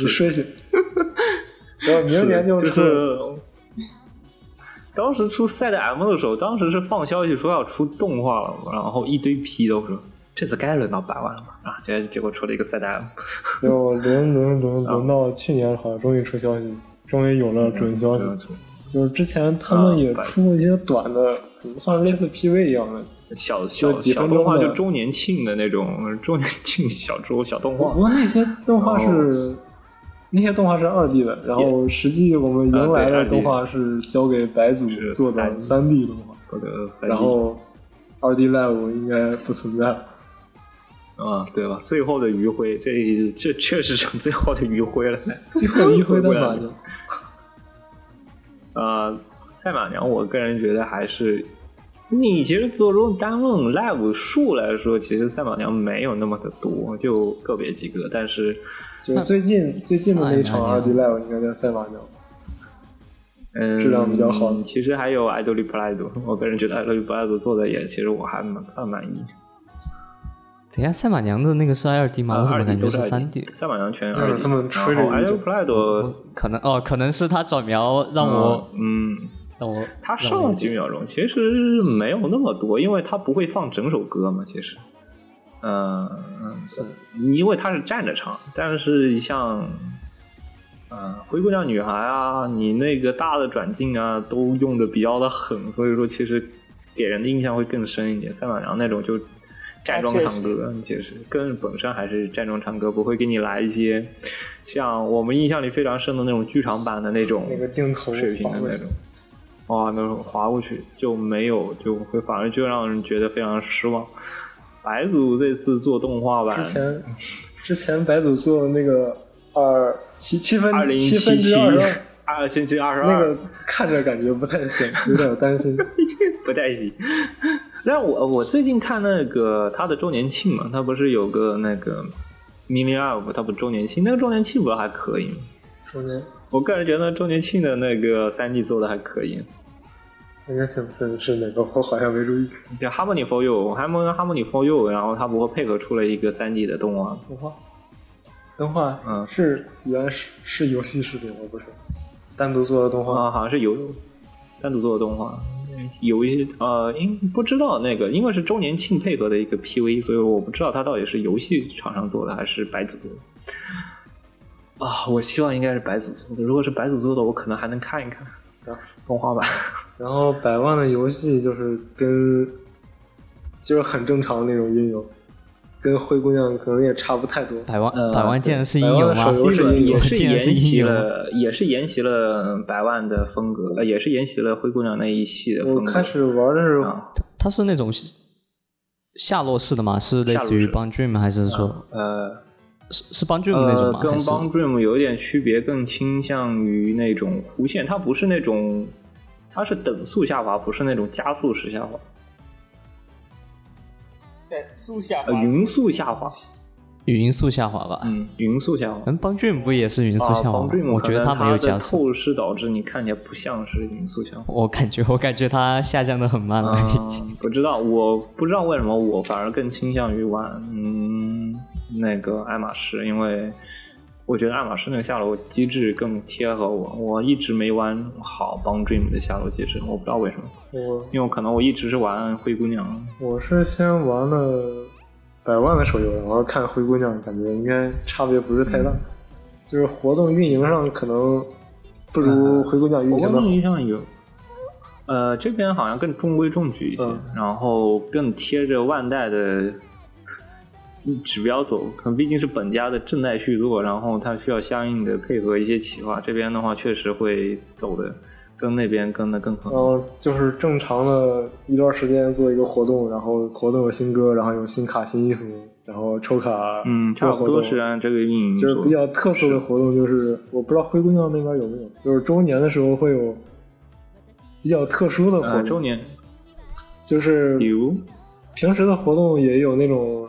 你睡醒，然后明年就出了。是当时出赛的 M 的时候，当时是放消息说要出动画了嘛，然后一堆 P 都说这次该轮到百万了吧？啊，结结果出了一个赛的 M。就轮轮轮轮到去年，好像终于出消息，终于有了准消息。就是之前他们也出过一些短的，怎么算是类似 PV 一样的。小小小动画，就周年庆的那种周年庆小周小动画不。过那些动画是那些动画是二 D 的，然后实际我们迎来的动画是交给白组是做的 3D 三 D 动画，然后二 D Live 应该不存在了。啊，对吧？最后的余晖，这这确实成最后的余晖了。最后余晖的马娘，呃，赛马娘，我个人觉得还是，你其实做中单论 live 数来说，其实赛马娘没有那么的多，就个别几个，但是就是最近最近的那一场二 D Live 应该在赛马娘。嗯，质量比较好其实还有爱豆里普莱多，我个人觉得爱豆里普莱多做的也，其实我还蛮算满意。等一下，赛马娘的那个是二 D 吗？我怎么二感 D 觉都是是三 D？赛马娘全就是二 D，他们吹了爱豆一阵普莱多，可能哦，可能是他转描让我、嗯。让我他上了几秒钟，其实没有那么多，因为他不会放整首歌嘛。其实，嗯、是因为它是站着唱，但是像，呃，灰姑娘女孩啊，你那个大的转镜啊，都用的比较的狠，所以说其实给人的印象会更深一点。赛马娘那种就站桩唱歌，其实更本身还是站桩唱歌，不会给你来一些像我们印象里非常深的那种剧场版的那种那个镜头水平的那种。哇，那种划过去就没有，就会反而就让人觉得非常失望。白组这次做动画版之，前之前白组做的那个二七七分二零七分七七之二十二，二星期二十二那个看着感觉不太行，有点担心。不太行。但我我最近看那个他的周年庆嘛，他不是有个那个 mini up 他不周年庆，那个周年庆不是还可以吗？周年我个人觉得周年庆的那个三 D 做的还可以，应该是是是哪个？我好像没注意。叫 Harmony for You，Harmony Harmony for You，然后它不过配合出了一个三 D 的动画，动画，动画，嗯是原来是是游戏视频，吗不是单独做的动画。啊，好像是游单独做的动画，有一些呃，因不知道那个，因为是周年庆配合的一个 PV，所以我不知道它到底是游戏厂商做的还是白组做的。啊，我希望应该是白组做的。如果是白组做的，我可能还能看一看动画版。然后百万的游戏就是跟就是很正常的那种音游，跟灰姑娘可能也差不太多。百万呃百万竟然是音游吗的手？游基本也是沿袭了，也是沿袭了百万的风格，呃，也是沿袭了灰姑娘那一系的风格。我开始玩的是啊它是那种下落式的吗？是类似于下落式 Bang Dream 还是说呃，是是 Bang Dream 那种呃，吗？跟还是 Bang Dream 有一点区别，更倾向于那种弧线，它不是那种，它是等速下滑，不是那种加速式下滑，等，速下呃，滑匀速下滑，匀速下滑吧？嗯，匀速下滑。嗯，Bang Dream 不也是匀速啊下滑吗 Dream 我觉得它没有加速，透视导致你看起来不像是匀速下滑。我感觉我感觉它下降的很慢了，已经。嗯，不知道，我不知道为什么我反而更倾向于玩嗯那个爱马仕，因为我觉得爱马仕那个下楼机制更贴合我。我一直没玩好帮 Dream 的下楼机制，我不知道为什么，我因为我可能我一直是玩灰姑娘。我是先玩了百万的手游，然后看灰姑娘，感觉应该差别不是太大，就是活动运营上可能不如灰姑娘运我行的好。印象有。呃，这边好像更中规中矩一些，嗯然后更贴着万代的指标走，可能毕竟是本家的正代续作，然后它需要相应的配合一些企划。这边的话，确实会走的跟那边跟的更狠然。后就是正常的一段时间做一个活动，然后活动有新歌，然后有新卡、新衣服，然后抽卡，嗯，差不多是按这个运营就是比较特色的活动，就是我不知道灰姑娘那边有没有，就是周年的时候会有比较特殊的活动，呃周年，就是比如平时的活动也有那种，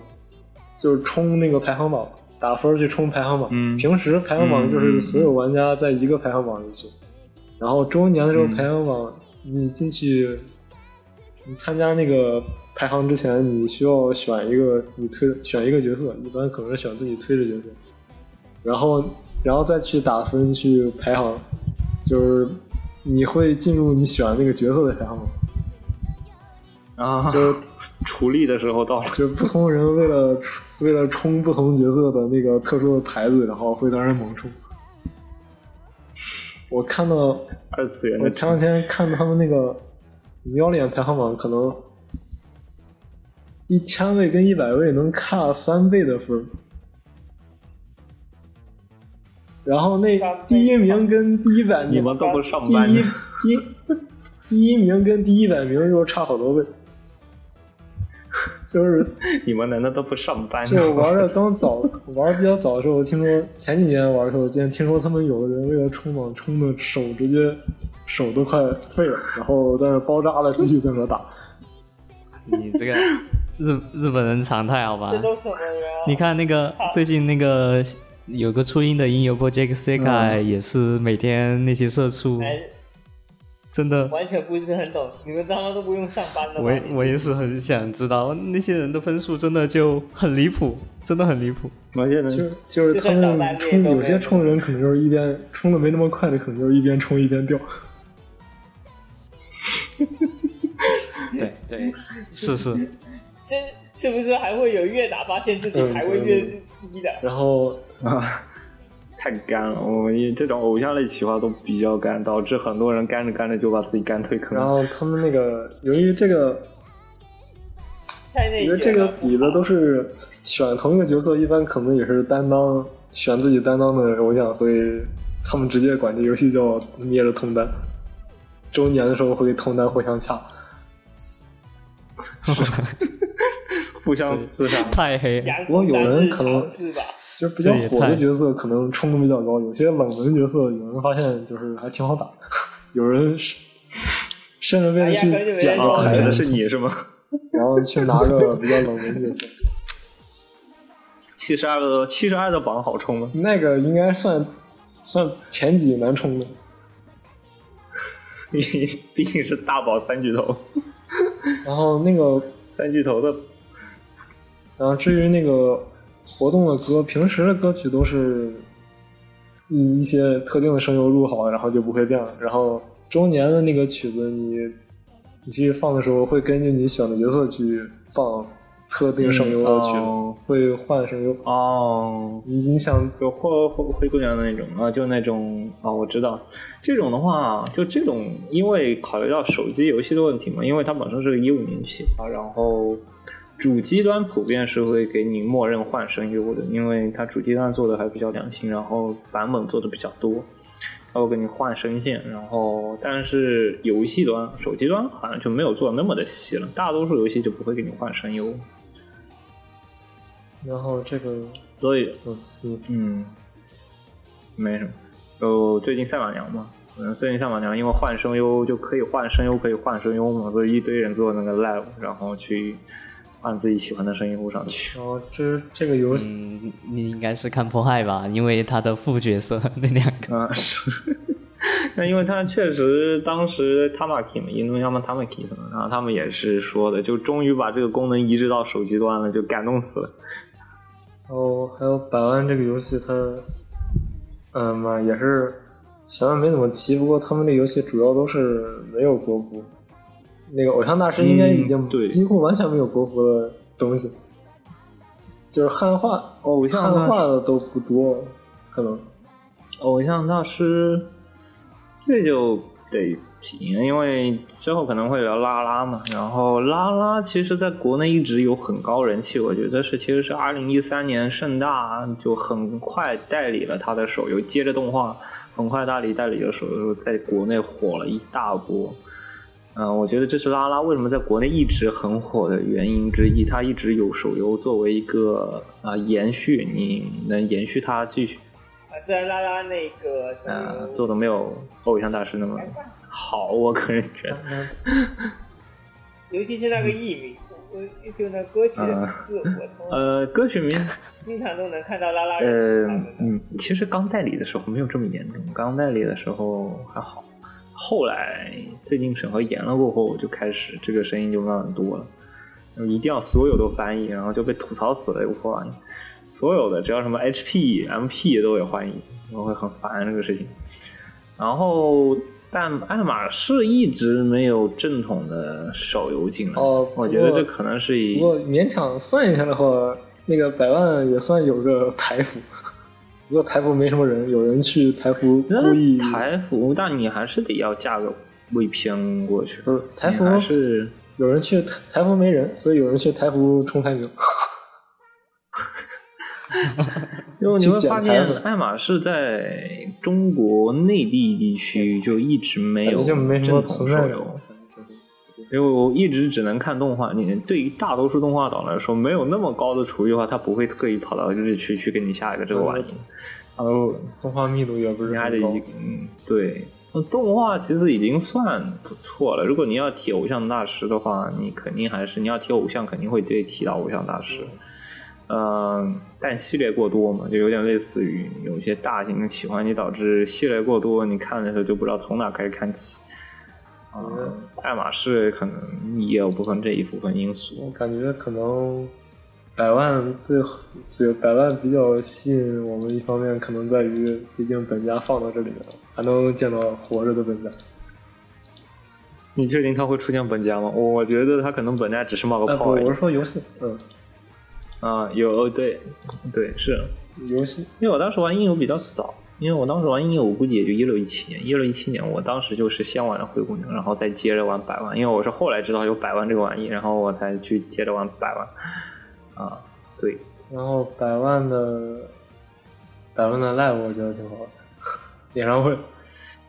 就是冲那个排行榜，打分去冲排行榜。嗯平时排行榜就是所有玩家在一个排行榜里去，然后周年的时候嗯排行榜，你进去，你参加那个排行之前，你需要选一个你推选一个角色，一般可能是选自己推的角色，然后然后再去打分去排行，就是你会进入你选那个角色的排行榜。啊，就 是处理的时候到了，就是不同人为了为了冲不同角色的那个特殊的牌子，然后会当人猛冲。我看到，二次元的我前两天看他们那个喵脸排行榜，可能一千位跟一百位能差三倍的分，然后那第一名跟第一百名，你们都不上班。第一第一第一名跟第一百名又差好多倍，就是你们难道都不上班？就玩的刚早，玩比较早的时候，我听说前几年玩的时候，竟然听说他们有的人为了冲榜冲的手直接手都快废了，然后在那包扎了继续在那打。你这个日日本人常态好吧这？都什么人啊？你看那个最近那个有个初音的音游 Project Sekai 也是每天那些社畜，哎，真的，完全不是很懂，你们他妈都不用上班的吗？我我也是很想知道那些人的分数真的就很离谱，真的很离谱。某些人就就是他们冲，有些冲的人可能就是一边冲的没那么快的，可能就是一边冲一边掉。对对，是 是，是是不是还会有越打发现自己嗯排位越低的？然后啊，太干了！我们这种偶像类企划都比较干，导致很多人干着干着就把自己干退坑了。然后他们那个由于这个因为这个比的都是选同一个角色，一般可能也是担当选自己担当的偶像，所以他们直接管这游戏叫灭了通单。周年的时候会通单互相掐，互相厮杀。太黑。不过有人可能？就是比较火的角色可能冲的比较高，有些冷门角色有人发现就是还挺好打，有人是甚至为了去捡个牌子，是你是吗？然后去拿个比较冷门角色。七十二的七十二的榜好冲吗？那个应该算算前几难冲的。毕竟是大宝三巨头，然后那个，三巨头的然后至于那个活动的歌，平时的歌曲都是以一些特定的声优录好，然后就不会变了。然后周年的那个曲子你，你去放的时候，会根据你选的角色去放特定声优的曲子，嗯哦会换声优。哦，你你想有灰灰灰姑娘的那种啊，就那种啊，我知道。这种的话，就这种，因为考虑到手机游戏的问题嘛，因为它本身是个一五年企划，然后主机端普遍是会给你默认换声优的，因为它主机端做的还比较良心，然后版本做的比较多，它会给你换声线，然后但是游戏端、手机端好像就没有做那么的细了，大多数游戏就不会给你换声优，然后这个，所以嗯嗯，嗯，没什么。就最近赛马娘嘛，嗯，最近赛马娘因为换声优就可以换声优，可以换声优嘛，所以一堆人做那个 live，然后去换自己喜欢的声音录上去。哦这这个游戏，嗯，你应该是看迫害吧，因为他的副角色那两个，啊，是。那因为他确实当时 Tamaki 嘛，印度要么 Tamaki 什么，然后他们也是说的，就终于把这个功能移植到手机端了，就感动死了。然后还有百万这个游戏，它，嗯嘛也是前面没怎么提，不过他们这游戏主要都是没有国服。那个偶像大师应该已经嗯对几乎完全没有国服的东西，就是汉化偶像汉化的都不多，可能。偶像大师，这就得提，因为之后可能会聊拉拉嘛。然后拉拉其实在国内一直有很高人气，我觉得是其实是二零一三年盛大就很快代理了他的手游，接着动画很快代理代理的手游，在国内火了一大波。嗯、我觉得这是拉拉为什么在国内一直很火的原因之一，它一直有手游作为一个啊、延续，你能延续它继续啊，虽然拉拉那个声呃，做的没有偶像大师那么好，我个人觉得。尤其是那个艺名，就那歌曲的名字，我从呃，歌曲名，经常都能看到拉拉人呃。嗯，其实刚代理的时候没有这么严重，刚代理的时候还好，后来最近审核严了过后，我就开始这个声音就慢慢多了，一定要所有都翻译，然后就被吐槽死了，有破玩意，所有的只要什么 HP、MP 都得翻译，我会很烦这个事情。然后，但爱马仕一直没有正统的手游进来，哦我觉得这可能是一不过勉强算一下的话，那个百万也算有个台服，不过台服没什么人，有人去台服故意那台服，但你还是得要架个 VPN 过去，不是台服还是有人去台台服没人，所以有人去台服冲排名。因为你去会发现爱马仕在中国内地地区就一直没有感觉就没什么正统存在感手游。因为我一直只能看动画，你对于大多数动画党来说，没有那么高的厨艺的话，他不会特意跑到日区去给你下一个这个玩意。然后动画密度也不是很高你还得一。嗯对，那动画其实已经算不错了。如果你要提偶像大师的话，你肯定还是你要提偶像，肯定会得提到偶像大师。嗯，但系列过多嘛，就有点类似于有一些大型的企划，你导致系列过多，你看的时候就不知道从哪开始看起。啊、爱马仕可能也有部分这一部分因素。我感觉可能百万最最百万比较吸引我们，一方面可能在于，毕竟本家放到这里了，还能见到活着的本家。你确定他会出现本家吗？我觉得他可能本家只是冒个泡。我是说游戏，嗯，啊，有哦对，对是，游戏因为我当时玩音游比较早，因为我当时玩音乐，我估计也就一六一七年，一六一七年，我当时就是先玩了灰姑娘，然后再接着玩百万，因为我是后来知道有百万这个玩意，然后我才去接着玩百万。啊，对，然后百万的百万的 live 我觉得挺好的，演唱会。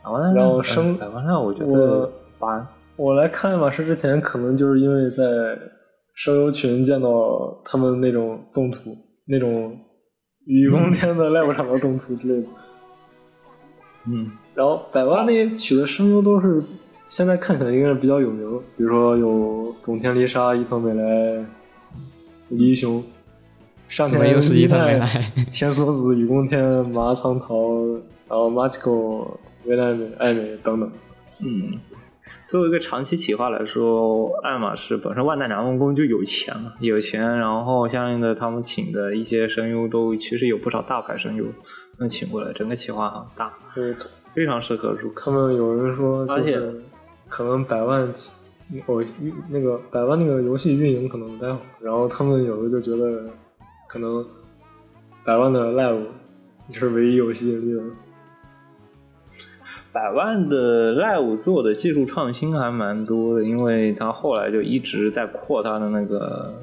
百万然后升百万让我觉得八我来看爱马仕之前，可能就是因为在声优群见到他们那种动图，那种雨宫 天的 live 场的动图之类的。嗯，然后百万那些取的声优都是现在看起来应该是比较有名，比如说有种田梨沙、伊藤美来、李一雄，上田怎么又是伊藤美奈奈？田所子、雨宫天、麻仓桃，然后马奇狗、维奈美、爱美等等。嗯，作为一个长期企划来说，爱马仕本身万代南梦宫就有钱了，有钱，然后相应的他们请的一些声优都其实有不少大牌声优能请过来，整个企划很大，就是非常适合入坑。他们有人说，而且可能百万偶那个百万那个游戏运营可能不太好，然后他们有的就觉得可能百万的 live 就是唯一有吸引力的。百万的 Live 做的技术创新还蛮多的，因为他后来就一直在扩他的那个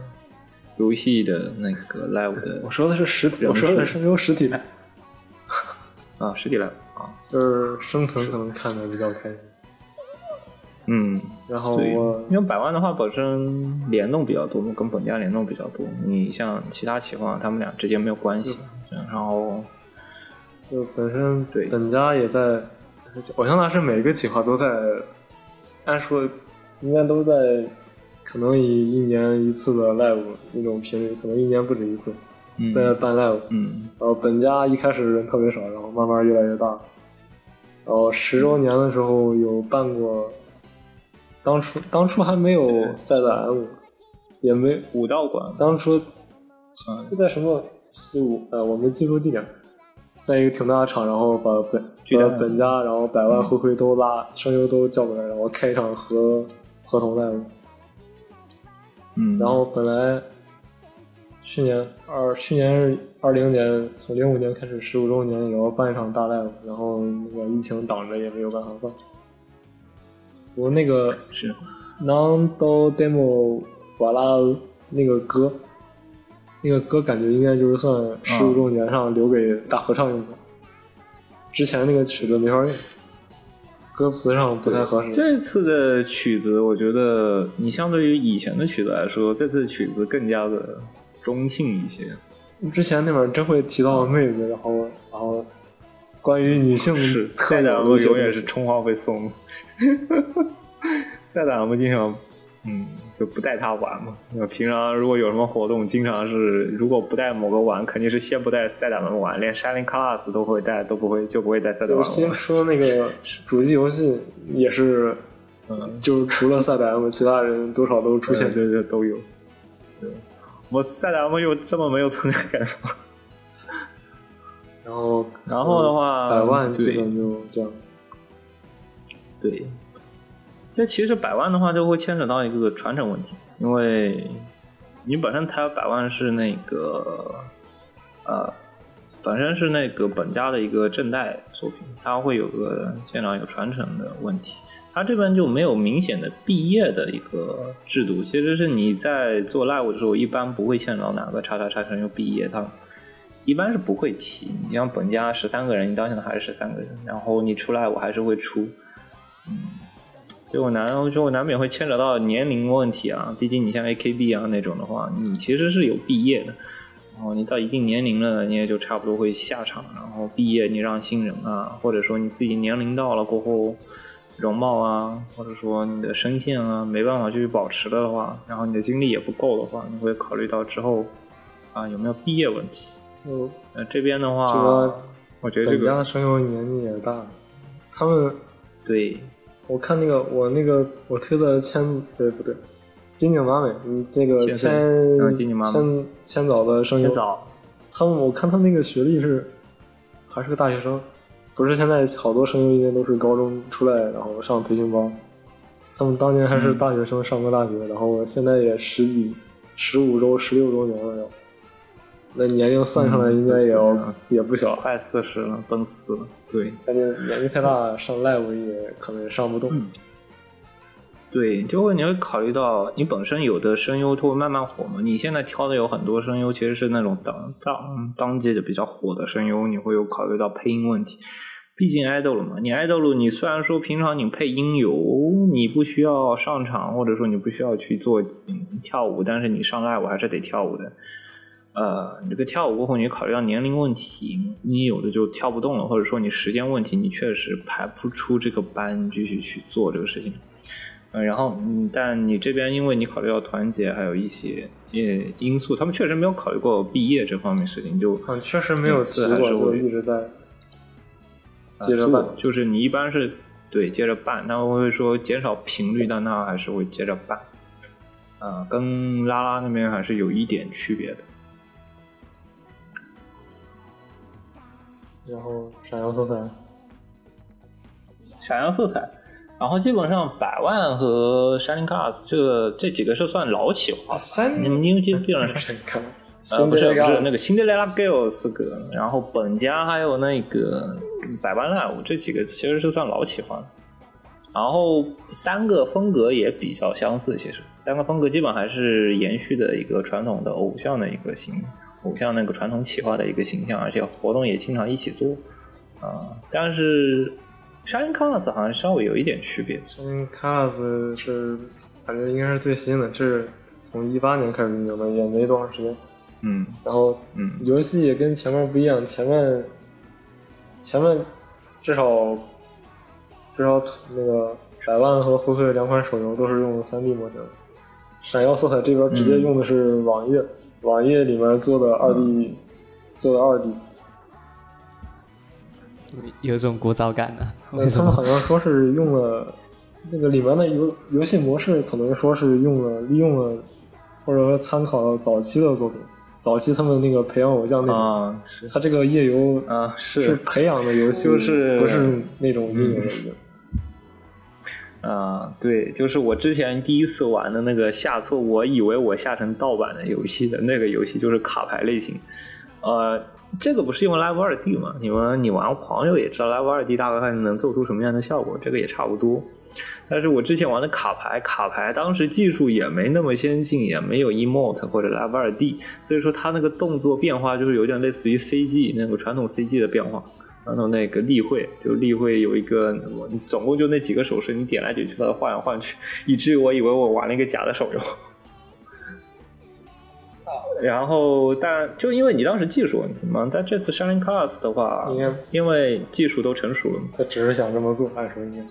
游戏的那个 Live 的我说的是实体，我说的数是有实体的，啊实体 Live 啊，就是生存可能看的比较开心。嗯，然后我，因为百万的话本身联动比较多，跟本家联动比较多。你像其他企划，他们俩之间没有关系。然后，就本身对本家也在，偶像大师每个企划都在，按说应该都在，可能以一年一次的 live 那种频率，可能一年不止一次，嗯在办 live。嗯然后本家一开始人特别少，然后慢慢越来越大。然后十周年的时候有办过，当初当初还没有赛德 M，也没武道馆，当初嗯是在什么西武？呃，我没记住地点，在一个挺大的场，然后把本把本家，然后百万灰灰都拉声优都叫过来，然后开一场合合同 live。嗯，然后本来去年二去年是二零年，从零五年开始十五周年也要办一场大 live，然后那个疫情挡着也没有办法办。不过那个是 Non Do Demo 瓦拉那个歌，那个歌感觉应该就是算十五周年上留给大合唱用的。之前那个曲子没法用，歌词上不太合适。这次的曲子，我觉得你相对于以前的曲子来说，这次的曲子更加的中性一些。之前那本真会提到妹子，然后然后关于女性是赛达有的一些姆永远是充话费送，赛达姆经常嗯就不带他玩嘛。那平常如果有什么活动，经常是如果不带某个玩，肯定是先不带赛达姆玩，连 Shining Class 都会带，都不会就不会带赛达姆就先。说那个主机游戏也是，嗯，就是除了赛达 M，其他人多少都出现。对对都有。对，我赛达姆有这么没有存在感吗？然后然后的话百万基本就这样。对，这其实百万的话就会牵扯到一个传承问题，因为你本身台百万是那个呃，本身是那个本家的一个正代作品，它会有个现场有传承的问题。他这边就没有明显的毕业的一个制度，其实是你在做 live 的时候，一般不会牵扯到哪个叉叉叉声优毕业，他一般是不会提。你像本家十三个人，你到现在还是十三个人，然后你出来我还是会出，嗯就难就难免会牵扯到年龄问题啊。毕竟你像 AKB 啊那种的话，你其实是有毕业的，然后你到一定年龄了，你也就差不多会下场。然后毕业你让新人啊，或者说你自己年龄到了过后，容貌啊，或者说你的声线啊没办法继续保持了的话，然后你的精力也不够的话，你会考虑到之后啊有没有毕业问题。就那这边的话，这个我觉得这本家个声优年纪也大，他们对我看那个我那个我推的千对不对？金井麻美，嗯，这个千千千千早的声优先，早，他们我看他那个学历是还是个大学生，不是现在好多声优应该都是高中出来，然后上培训班。他们当年还是大学生，上过大学，然后现在也十几、十五周、十六周年了要。那年龄算上来应该也要、嗯也不小，快四十了，奔四了，对。感觉年纪太大，上 live 也可能也上不动。嗯对，就会你会考虑到你本身有的声优它会慢慢火嘛。你现在挑的有很多声优其实是那种当当当季的比较火的声优，你会有考虑到配音问题。毕竟爱豆了嘛，你爱豆了，你虽然说平常你配音有，你不需要上场，或者说你不需要去做、跳舞，但是你上 live 还是得跳舞的。呃，你这个跳舞过后，你考虑到年龄问题，你有的就跳不动了，或者说你时间问题，你确实排不出这个班继续去做这个事情。嗯，然后嗯，但你这边因为你考虑到团结，还有一些呃因素，他们确实没有考虑过毕业这方面事情，就嗯，确实没有还是就一直在啊接着办做。就是你一般是对接着办，他们会说减少频率，但他还是会接着办。啊、跟拉拉那边还是有一点区别的。然后闪耀色彩，闪耀色彩，然后基本上百万和 Shining Cars 这个这几个是算老企划了，你们因为基基本上是呃不是不是那个个辛德莱拉 Girls 个，然后本家还有那个百万 Live 这几个其实是算老企划了，然后三个风格也比较相似，其实三个风格基本还是延续的一个传统的偶像的一个形，偶像那个传统企划的一个形象，而且活动也经常一起做。啊、但是 Shining Cars 好像稍微有一点区别，嗯 Cars 是感觉应该是最新的，这是从一八年开始运营的，也没多长时间。嗯。然后嗯。游戏也跟前面不一样，前面前面至少至少那个百万和回馈两款手游都是用三 D 模型，闪耀色彩这边直接用的是网页，网页里面做的二 D、做的二 D，有种古早感呢？他们好像说是用了那个里面的游游戏模式，可能说是用了利用了或者说参考了早期的作品，早期他们那个培养偶像那种。啊是它这个页游啊是是培养的游戏，就是不是那种运营的一个。啊，对，就是我之前第一次玩的那个下错，我以为我下成盗版的游戏的那个游戏就是卡牌类型，呃，这个不是用 Live 二 D 吗？你们你玩黄油也知道 Live 二 D 大概能做出什么样的效果，这个也差不多。但是我之前玩的卡牌，卡牌当时技术也没那么先进，也没有 emote 或者 Live 二 D，所以说它那个动作变化就是有点类似于 CG 那个传统 CG 的变化。然后那个例会，就例会有一个，总共就那几个手势，你点来点去，把它换来换去，以至于我以为我玩了一个假的手游。然后，但就因为你当时技术问题嘛，但这次 Shining Class 的话因为技术都成熟了嘛，他只是想这么做，按说应该是。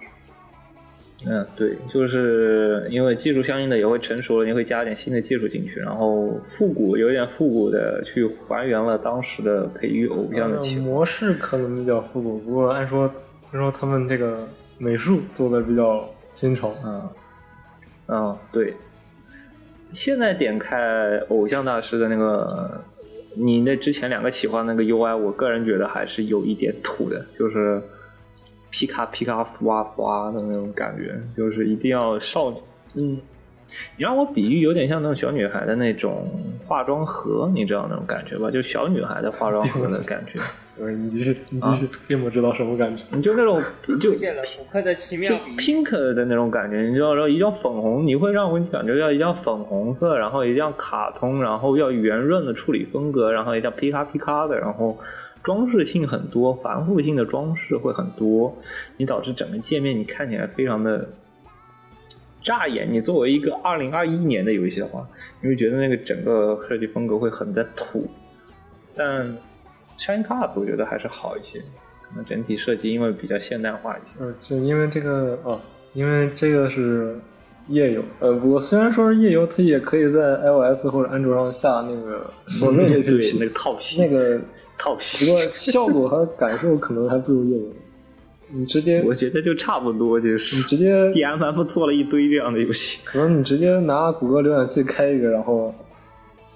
嗯，对，就是因为技术相应的也会成熟了，你会加点新的技术进去，然后复古有点复古的去还原了当时的培育偶像的。模式可能比较复古，不过按说听说他们这个美术做的比较新潮。嗯，嗯，对。现在点开偶像大师的那个，你那之前两个企划那个 UI，我个人觉得还是有一点土的，就是皮卡皮卡弗啊弗啊的那种感觉，就是一定要少女，嗯，你让我比喻有点像那种小女孩的那种化妆盒，你知道那种感觉吧？就小女孩的化妆盒的感觉，呃，你继续，你继续，并不知道什么感觉。你就那种就出现了复刻的奇妙就 pink 的那种感觉，你知道然后一定要粉红，你会让我感觉要一定要粉红色，然后一定要卡通，然后要圆润的处理风格，然后一定要皮卡皮卡的，然后装饰性很多，繁复性的装饰会很多，你导致整个界面你看起来非常的扎眼。你作为一个二零二一年的游戏的话，你会觉得那个整个设计风格会很的土，但 Shine Cars 我觉得还是好一些，可能整体设计因为比较现代化一些。呃，就因为这个哦，因为这个是夜游，呃，不过虽然说是夜游，它也可以在 iOS 或者安卓上下那个 所谓的对 APP，那个套 皮，那个套皮不，过效果和感受可能还不如夜游。你直接，我觉得就差不多，就是你直接，DMF 做了一堆这样的游戏，可能你直接拿谷歌浏览器开一个，然后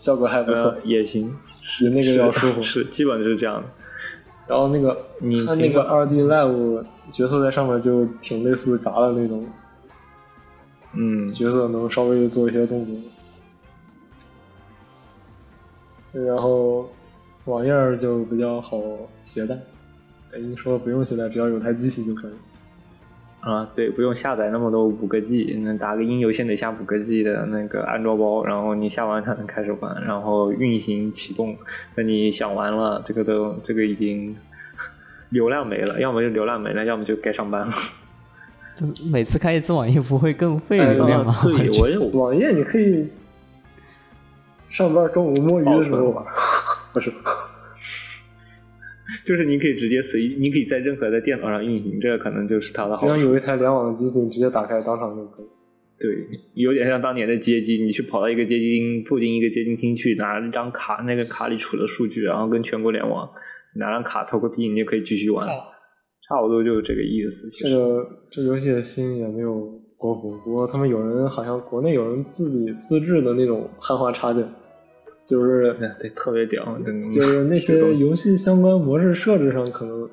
效果还不错呃，，也行，比那个要舒服。是基本是这样的。然后那个你它那个二 D Live 角色在上面就挺类似嘎的那种嗯，角色，能稍微做一些动作。然后网页儿就比较好携带，哎，你说不用携带，只要有台机器就可以。啊，对，不用下载那么多五个 G，那打个音游先得下五个 G 的那个安装包，然后你下完才能开始玩，然后运行启动。那你想玩了，这个都这个已经 流量没了，要么就流量没了，要么就该上班了。就是每次开一次网页不会更费流量吗？网页你可以上班中午摸鱼的时候玩，不是？就是你可以直接随意，你可以在任何的电脑上运行，这个可能就是它的好处。只要有一台联网的机器，你直接打开当场就可以。对，有点像当年的街机，你去跑到一个街机厅附近一个街机厅去，拿一张卡，那个卡里储了数据，然后跟全国联网，拿张卡投个币，你就可以继续玩，差不多就是这个意思。其实，这个这游戏的新也没有国服，不过他们有人好像国内有人自己自制的那种汉化插件，就是对对，特别屌，就是 那些游戏相关模式设置上可能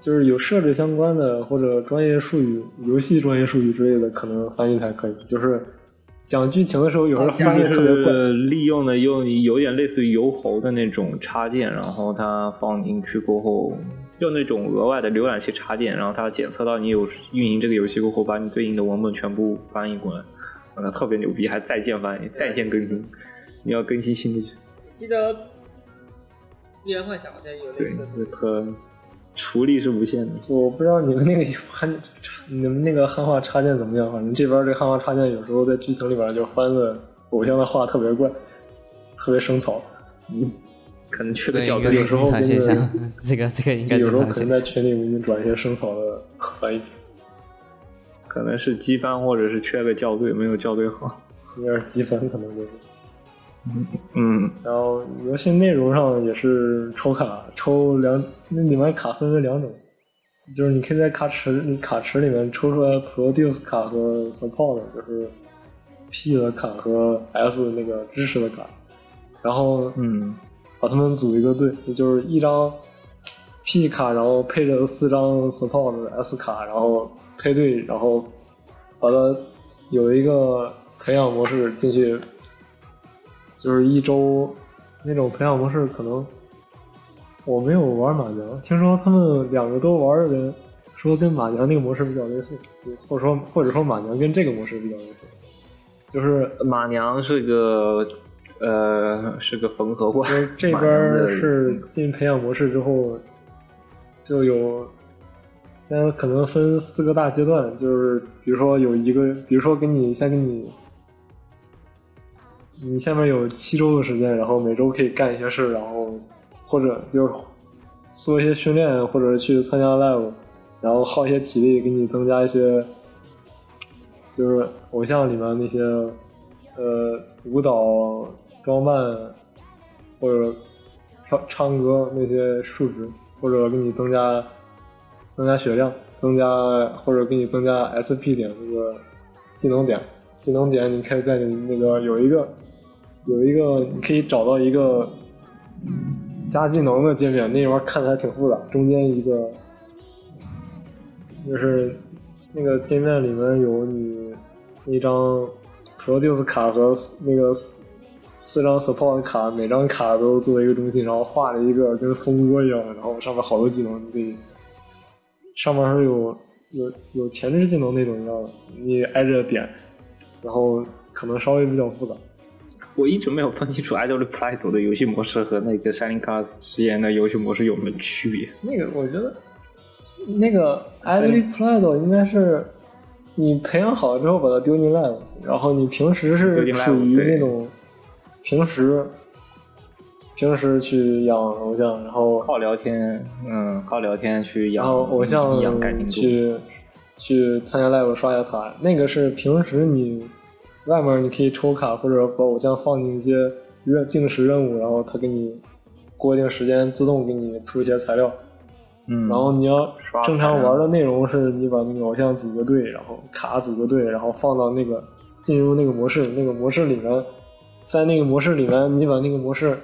就是有设置相关的或者专业术语、游戏专业术语之类的，可能翻译的还可以。就是讲剧情的时候，有时候翻译特别怪。是利用的用有点类似于游猴的那种插件，然后它放进去过后，用那种额外的浏览器插件，然后它检测到你有运营这个游戏过后，把你对应的文本全部翻译过来，啊，那特别牛逼，还在线翻译、在线更新，你要更新新的，记得《碧蓝幻想》好像有类对似的，这特处理是无限的。就我不知道你们那个汉你们那个汉化插件怎么样，反正这边这汉化插件有时候在剧情里边就翻的偶像的话特别怪，特别生草。嗯可能缺这个角度，有时候常现象，这个这个应该有时候。可能在群里给你转一些生草的翻译，可能是机翻或者是缺个校对，没有校对好。应该是积分可能就是。嗯，然后游戏内容上也是抽卡，抽两那里面卡分为两种，就是你可以在卡池卡池里面抽出来 Produce 卡和 Support，就是 P 的卡和 S 那个支持的卡，然后嗯，把它们组一个队，就是一张 P 卡，然后配着四张 Support 的 S 卡，然后配对，然后把它有一个培养模式进去，就是一周那种培养模式，可能我没有玩马娘，听说他们两个都玩的人说跟马娘那个模式比较类似，或者说或者说马娘跟这个模式比较类似，就是马娘是个呃是个缝合怪就是，这边是进培养模式之后，就有现在可能分四个大阶段，就是比如说有一个，比如说给你先给你，你下面有七周的时间，然后每周可以干一些事，然后或者就做一些训练，或者去参加 live，然后耗一些体力，给你增加一些，就是偶像里面那些呃舞蹈、装扮或者跳唱歌那些数值，或者给你增加增加血量，增加或者给你增加 SP 点那个技能点，技能点你可以在你那个有一个有一个你可以找到一个加技能的界面，那玩意儿看起来挺复杂，中间一个就是那个界面里面有你一张 Produce 卡和那个四张 Support 卡，每张卡都作为一个中心，然后画了一个跟蜂窝一样的，然后上面好多技能，你可以上面是有有有前置技能那种一样的，你挨着点，然后可能稍微比较复杂。我一直没有分清楚 Idol Pride 的游戏模式和那个 Shining Cars 之前的游戏模式有没有区别。那个我觉得，那个 i d p l a d 应该是你培养好了之后把它丢进 Live，然后你平时是属于那种平时平时去养偶像，然后靠聊天，嗯，靠聊天去养，然后偶像养感情。去去参加 live 刷一下卡，那个是平时你外面你可以抽卡或者把偶像放进一些任定时任务，然后他给你过一定时间自动给你出一些材料。嗯，然后你要正常玩的内容是你把那个偶像组个队，然后卡组个队，然后放到那个进入那个模式，那个模式里面，在那个模式里面，你把那个模式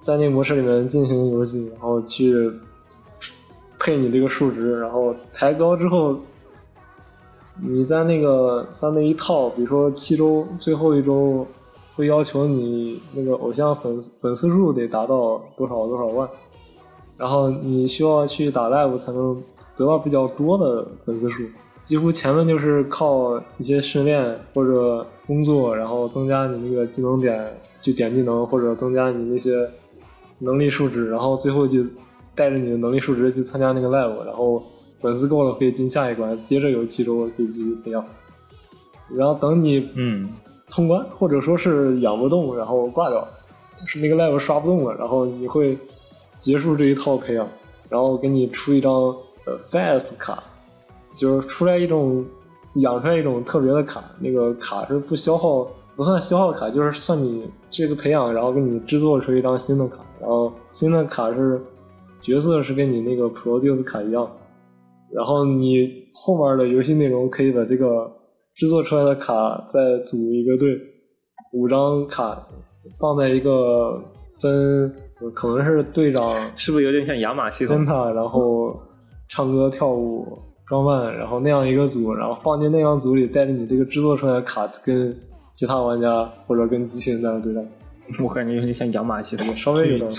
在那个模式里面进行游戏，然后去配你这个数值，然后抬高之后，你在那个在那一套，比如说七周最后一周会要求你那个偶像粉粉丝数得达到多少多少万。然后你需要去打 live 才能得到比较多的粉丝数。几乎前面就是靠一些训练或者工作，然后增加你那个技能点，去点技能或者增加你那些能力数值，然后最后就带着你的能力数值去参加那个 live，然后粉丝够了可以进下一关，接着有七周可以继续培养。然后等你嗯，通关，或者说是养不动，然后挂掉，是那个 level 刷不动了，然后你会结束这一套培养，然后给你出一张呃 fast 卡，就是出来一种养出来一种特别的卡，那个卡是不消耗，不算消耗卡，就是算你这个培养，然后给你制作出一张新的卡，然后新的卡是角色是跟你那个 produce 卡一样，然后你后面的游戏内容可以把这个制作出来的卡再组一个队，五张卡放在一个分，可能是队长是不是有点像亚马系统？Santa，然后唱歌跳舞装扮，然后那样一个组，然后放进那样组里，带着你这个制作出来的卡跟其他玩家或者跟机器人在那对战，我感觉有点像亚马系统，稍微有点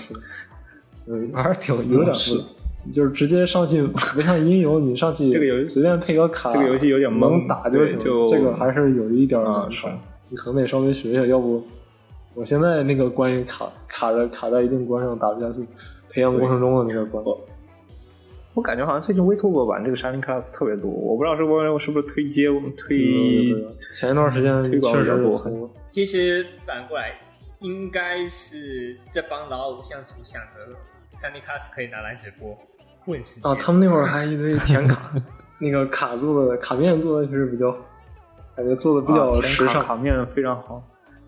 嗯，还是挺有点复杂。就是直接上去，不像音游，你上去这个游戏随便配个卡，这个游戏有点懵能打就行。就这个还是有一点你可能得稍微学一下，要不我现在那个关于卡卡着卡在一定关上打不下去，培养过程中的那个关。我感觉好像最近 Vtuber 版这个 Shining Class 特别多，我不知道是不是是不是推接推嗯前一段时间推广确实比较多其实反过来，应该是这帮老偶像组想着 Sunny Class 可以拿来直播啊，他们那会儿还一堆填卡，那个卡做的卡面做的其实比较好，感觉做的比较时尚。卡卡面非常好。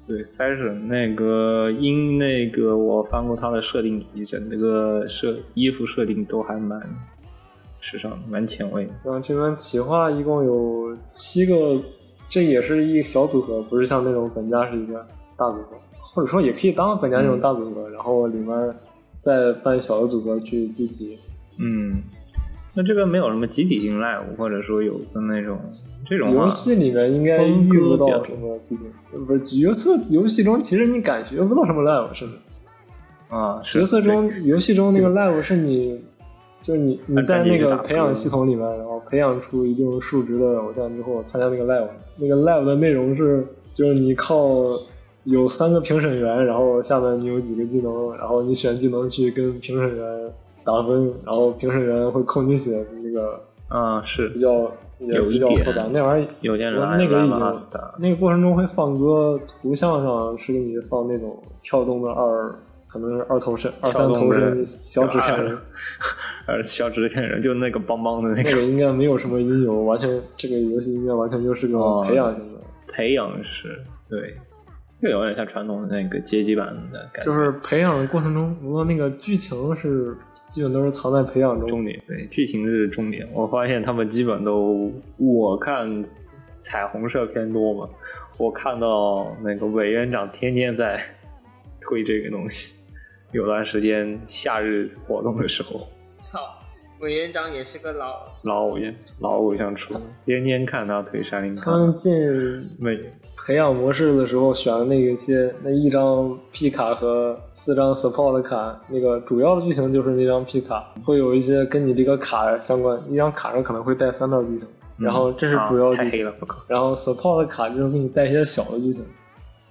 对，fashion 那个因那个我翻过他的设定集，整个设衣服设定都还蛮时尚的，蛮前卫。然后这边企划一共有七个，这也是一个小组合，不是像那种本家是一个大组合，或者说也可以当本家那种大组合，然后里面再办小的组合去聚集。嗯，那这个没有什么集体性 live，或者说有的那种这种游戏里面应该遇不到什么集体，不是角色游戏中其实你感觉不到什么 live，甚至啊，角色中游戏中那个 live 是你。就是你你在那个培养系统里面，然后培养出一定数值的偶像之后，参加那个 live，那个 live 的内容是，就是你靠有三个评审员，然后下面你有几个技能，然后你选技能去跟评审员打分，然后评审员会扣你血，那个啊是比较也有一点比较复杂。那玩意儿那个已经那个过程中会放歌，图像上是给你放那种跳动的二，可能是二头身、二三头身小纸片 人。呃，小纸片人就那个邦邦的那个那个个应该没有什么音游，完全这个游戏应该完全就是个哦培养型的，培养式，对，就有点像传统的那个街机版的感觉。就是培养的过程中，不过那个剧情是基本都是藏在培养中。重点，对，剧情是重点。我发现他们基本都，我看彩虹社偏多嘛，我看到那个委员长天天在推这个东西。有段时间夏日活动的时候，操，委员长也是个老老偶像老偶像出，天天看他推山林他们进没培养模式的时候选的那一些那一张 P 卡和四张 support 卡，那个主要的剧情就是那张 P 卡，会有一些跟你这个卡相关，一张卡上可能会带三段剧情，然后这是主要剧情。然后 support 卡就是给你带一些小的剧情，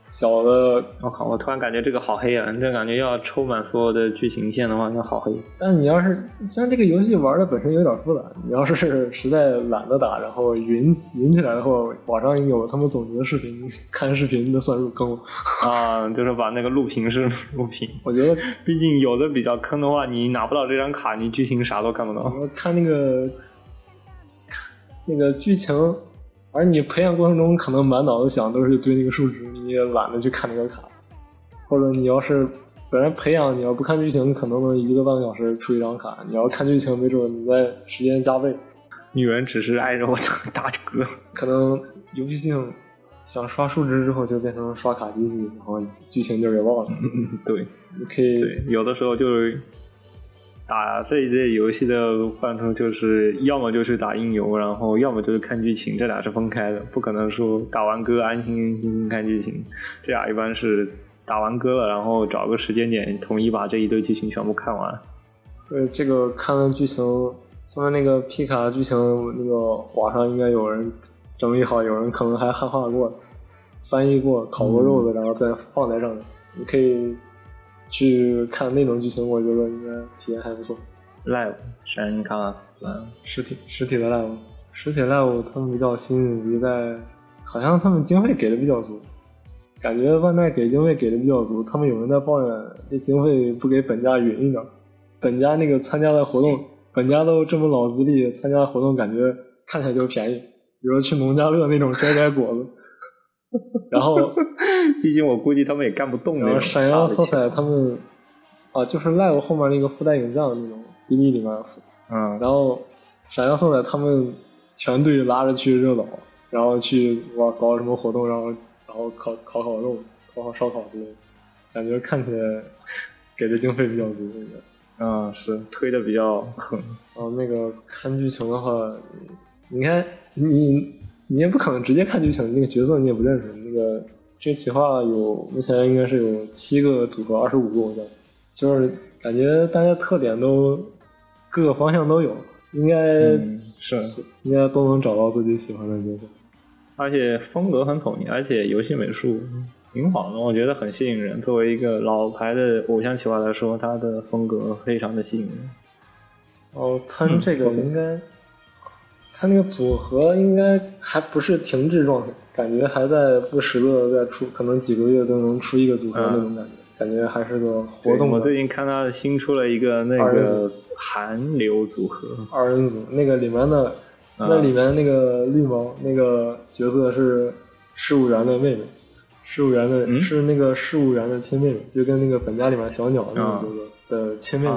小的我靠！我突然感觉这个好黑啊！这感觉要抽满所有的剧情线的话，那好黑。但你要是虽然这个游戏玩的本身有点复杂，你要是实在懒得打，然后云云起来的话，网上有他们总结视频，看视频的算入坑。啊，就是把那个录屏是录屏。我觉得毕竟有的比较坑的话，你拿不到这张卡，你剧情啥都看不到。我看那个那个剧情，而你培养过程中可能满脑子想都是堆那个数值，你也懒得去看那个卡，或者你要是本来培养你要不看剧情，可能能一个半个小时出一张卡，你要看剧情，没准你在时间加倍。女人只是爱着我打 打歌。可能游戏性想刷数值之后就变成刷卡机器，然后剧情就给忘了。嗯，对你可以，有的时候就是打这一类游戏的范畴，就是要么就是打音游，然后要么就是看剧情，这俩是分开的，不可能说打完歌安心心心看剧情。这俩一般是打完歌了，然后找个时间点，统一把这一堆剧情全部看完。呃这个看了剧情，他们那个皮卡剧情，那个网上应该有人整理好，有人可能还汉化过、翻译过、烤过肉的，然后再放在上面。你可以去看那种剧情，我觉得应该体验还不错。Live Shining Colors，嗯，实体实体的 live，实体 live 他们比较吸引于在，好像他们经费给的比较足，感觉外卖给经费给的比较足，他们有人在抱怨这经费不给本家匀一点，本家那个参加的活动，本家都这么老资历参加活动，感觉看起来就便宜，比如说去农家乐那种摘摘果子，然后 毕竟我估计他们也干不动那然后种闪耀色彩他们啊，就是 live 后面那个附带影像的那种 BD 里面，嗯，然后闪耀色彩他们全队拉着去热岛，然后去哇搞什么活动，然后然后烤烤烤肉、烤烤烧烤之类的，感觉看起来给的经费比较足。那个，嗯，是推的比较狠，然后那个看剧情的话，你看你你也不可能直接看剧情，那个角色你也不认识。那个这个企划有目前应该是有七个组合，二十五个偶像，就是感觉大家特点都各个方向都有，应该、嗯，是，应该都能找到自己喜欢的角色。而且风格很统一，而且游戏美术挺好的，我觉得很吸引人。作为一个老牌的偶像企划来说，它的风格非常的吸引人。哦，看这个应该，看那个组合应该还不是停滞状态，感觉还在不时的在出，可能几个月都能出一个组合那种感觉，感觉还是个活动的。我最近看他新出了一个那个韩流组合，二人组，那个里面的、啊。那里面那个绿毛那个角色是事务员的妹妹，事务员的、嗯？是那个事务员的亲妹妹，就跟那个本家里面小鸟那个角色的亲妹妹。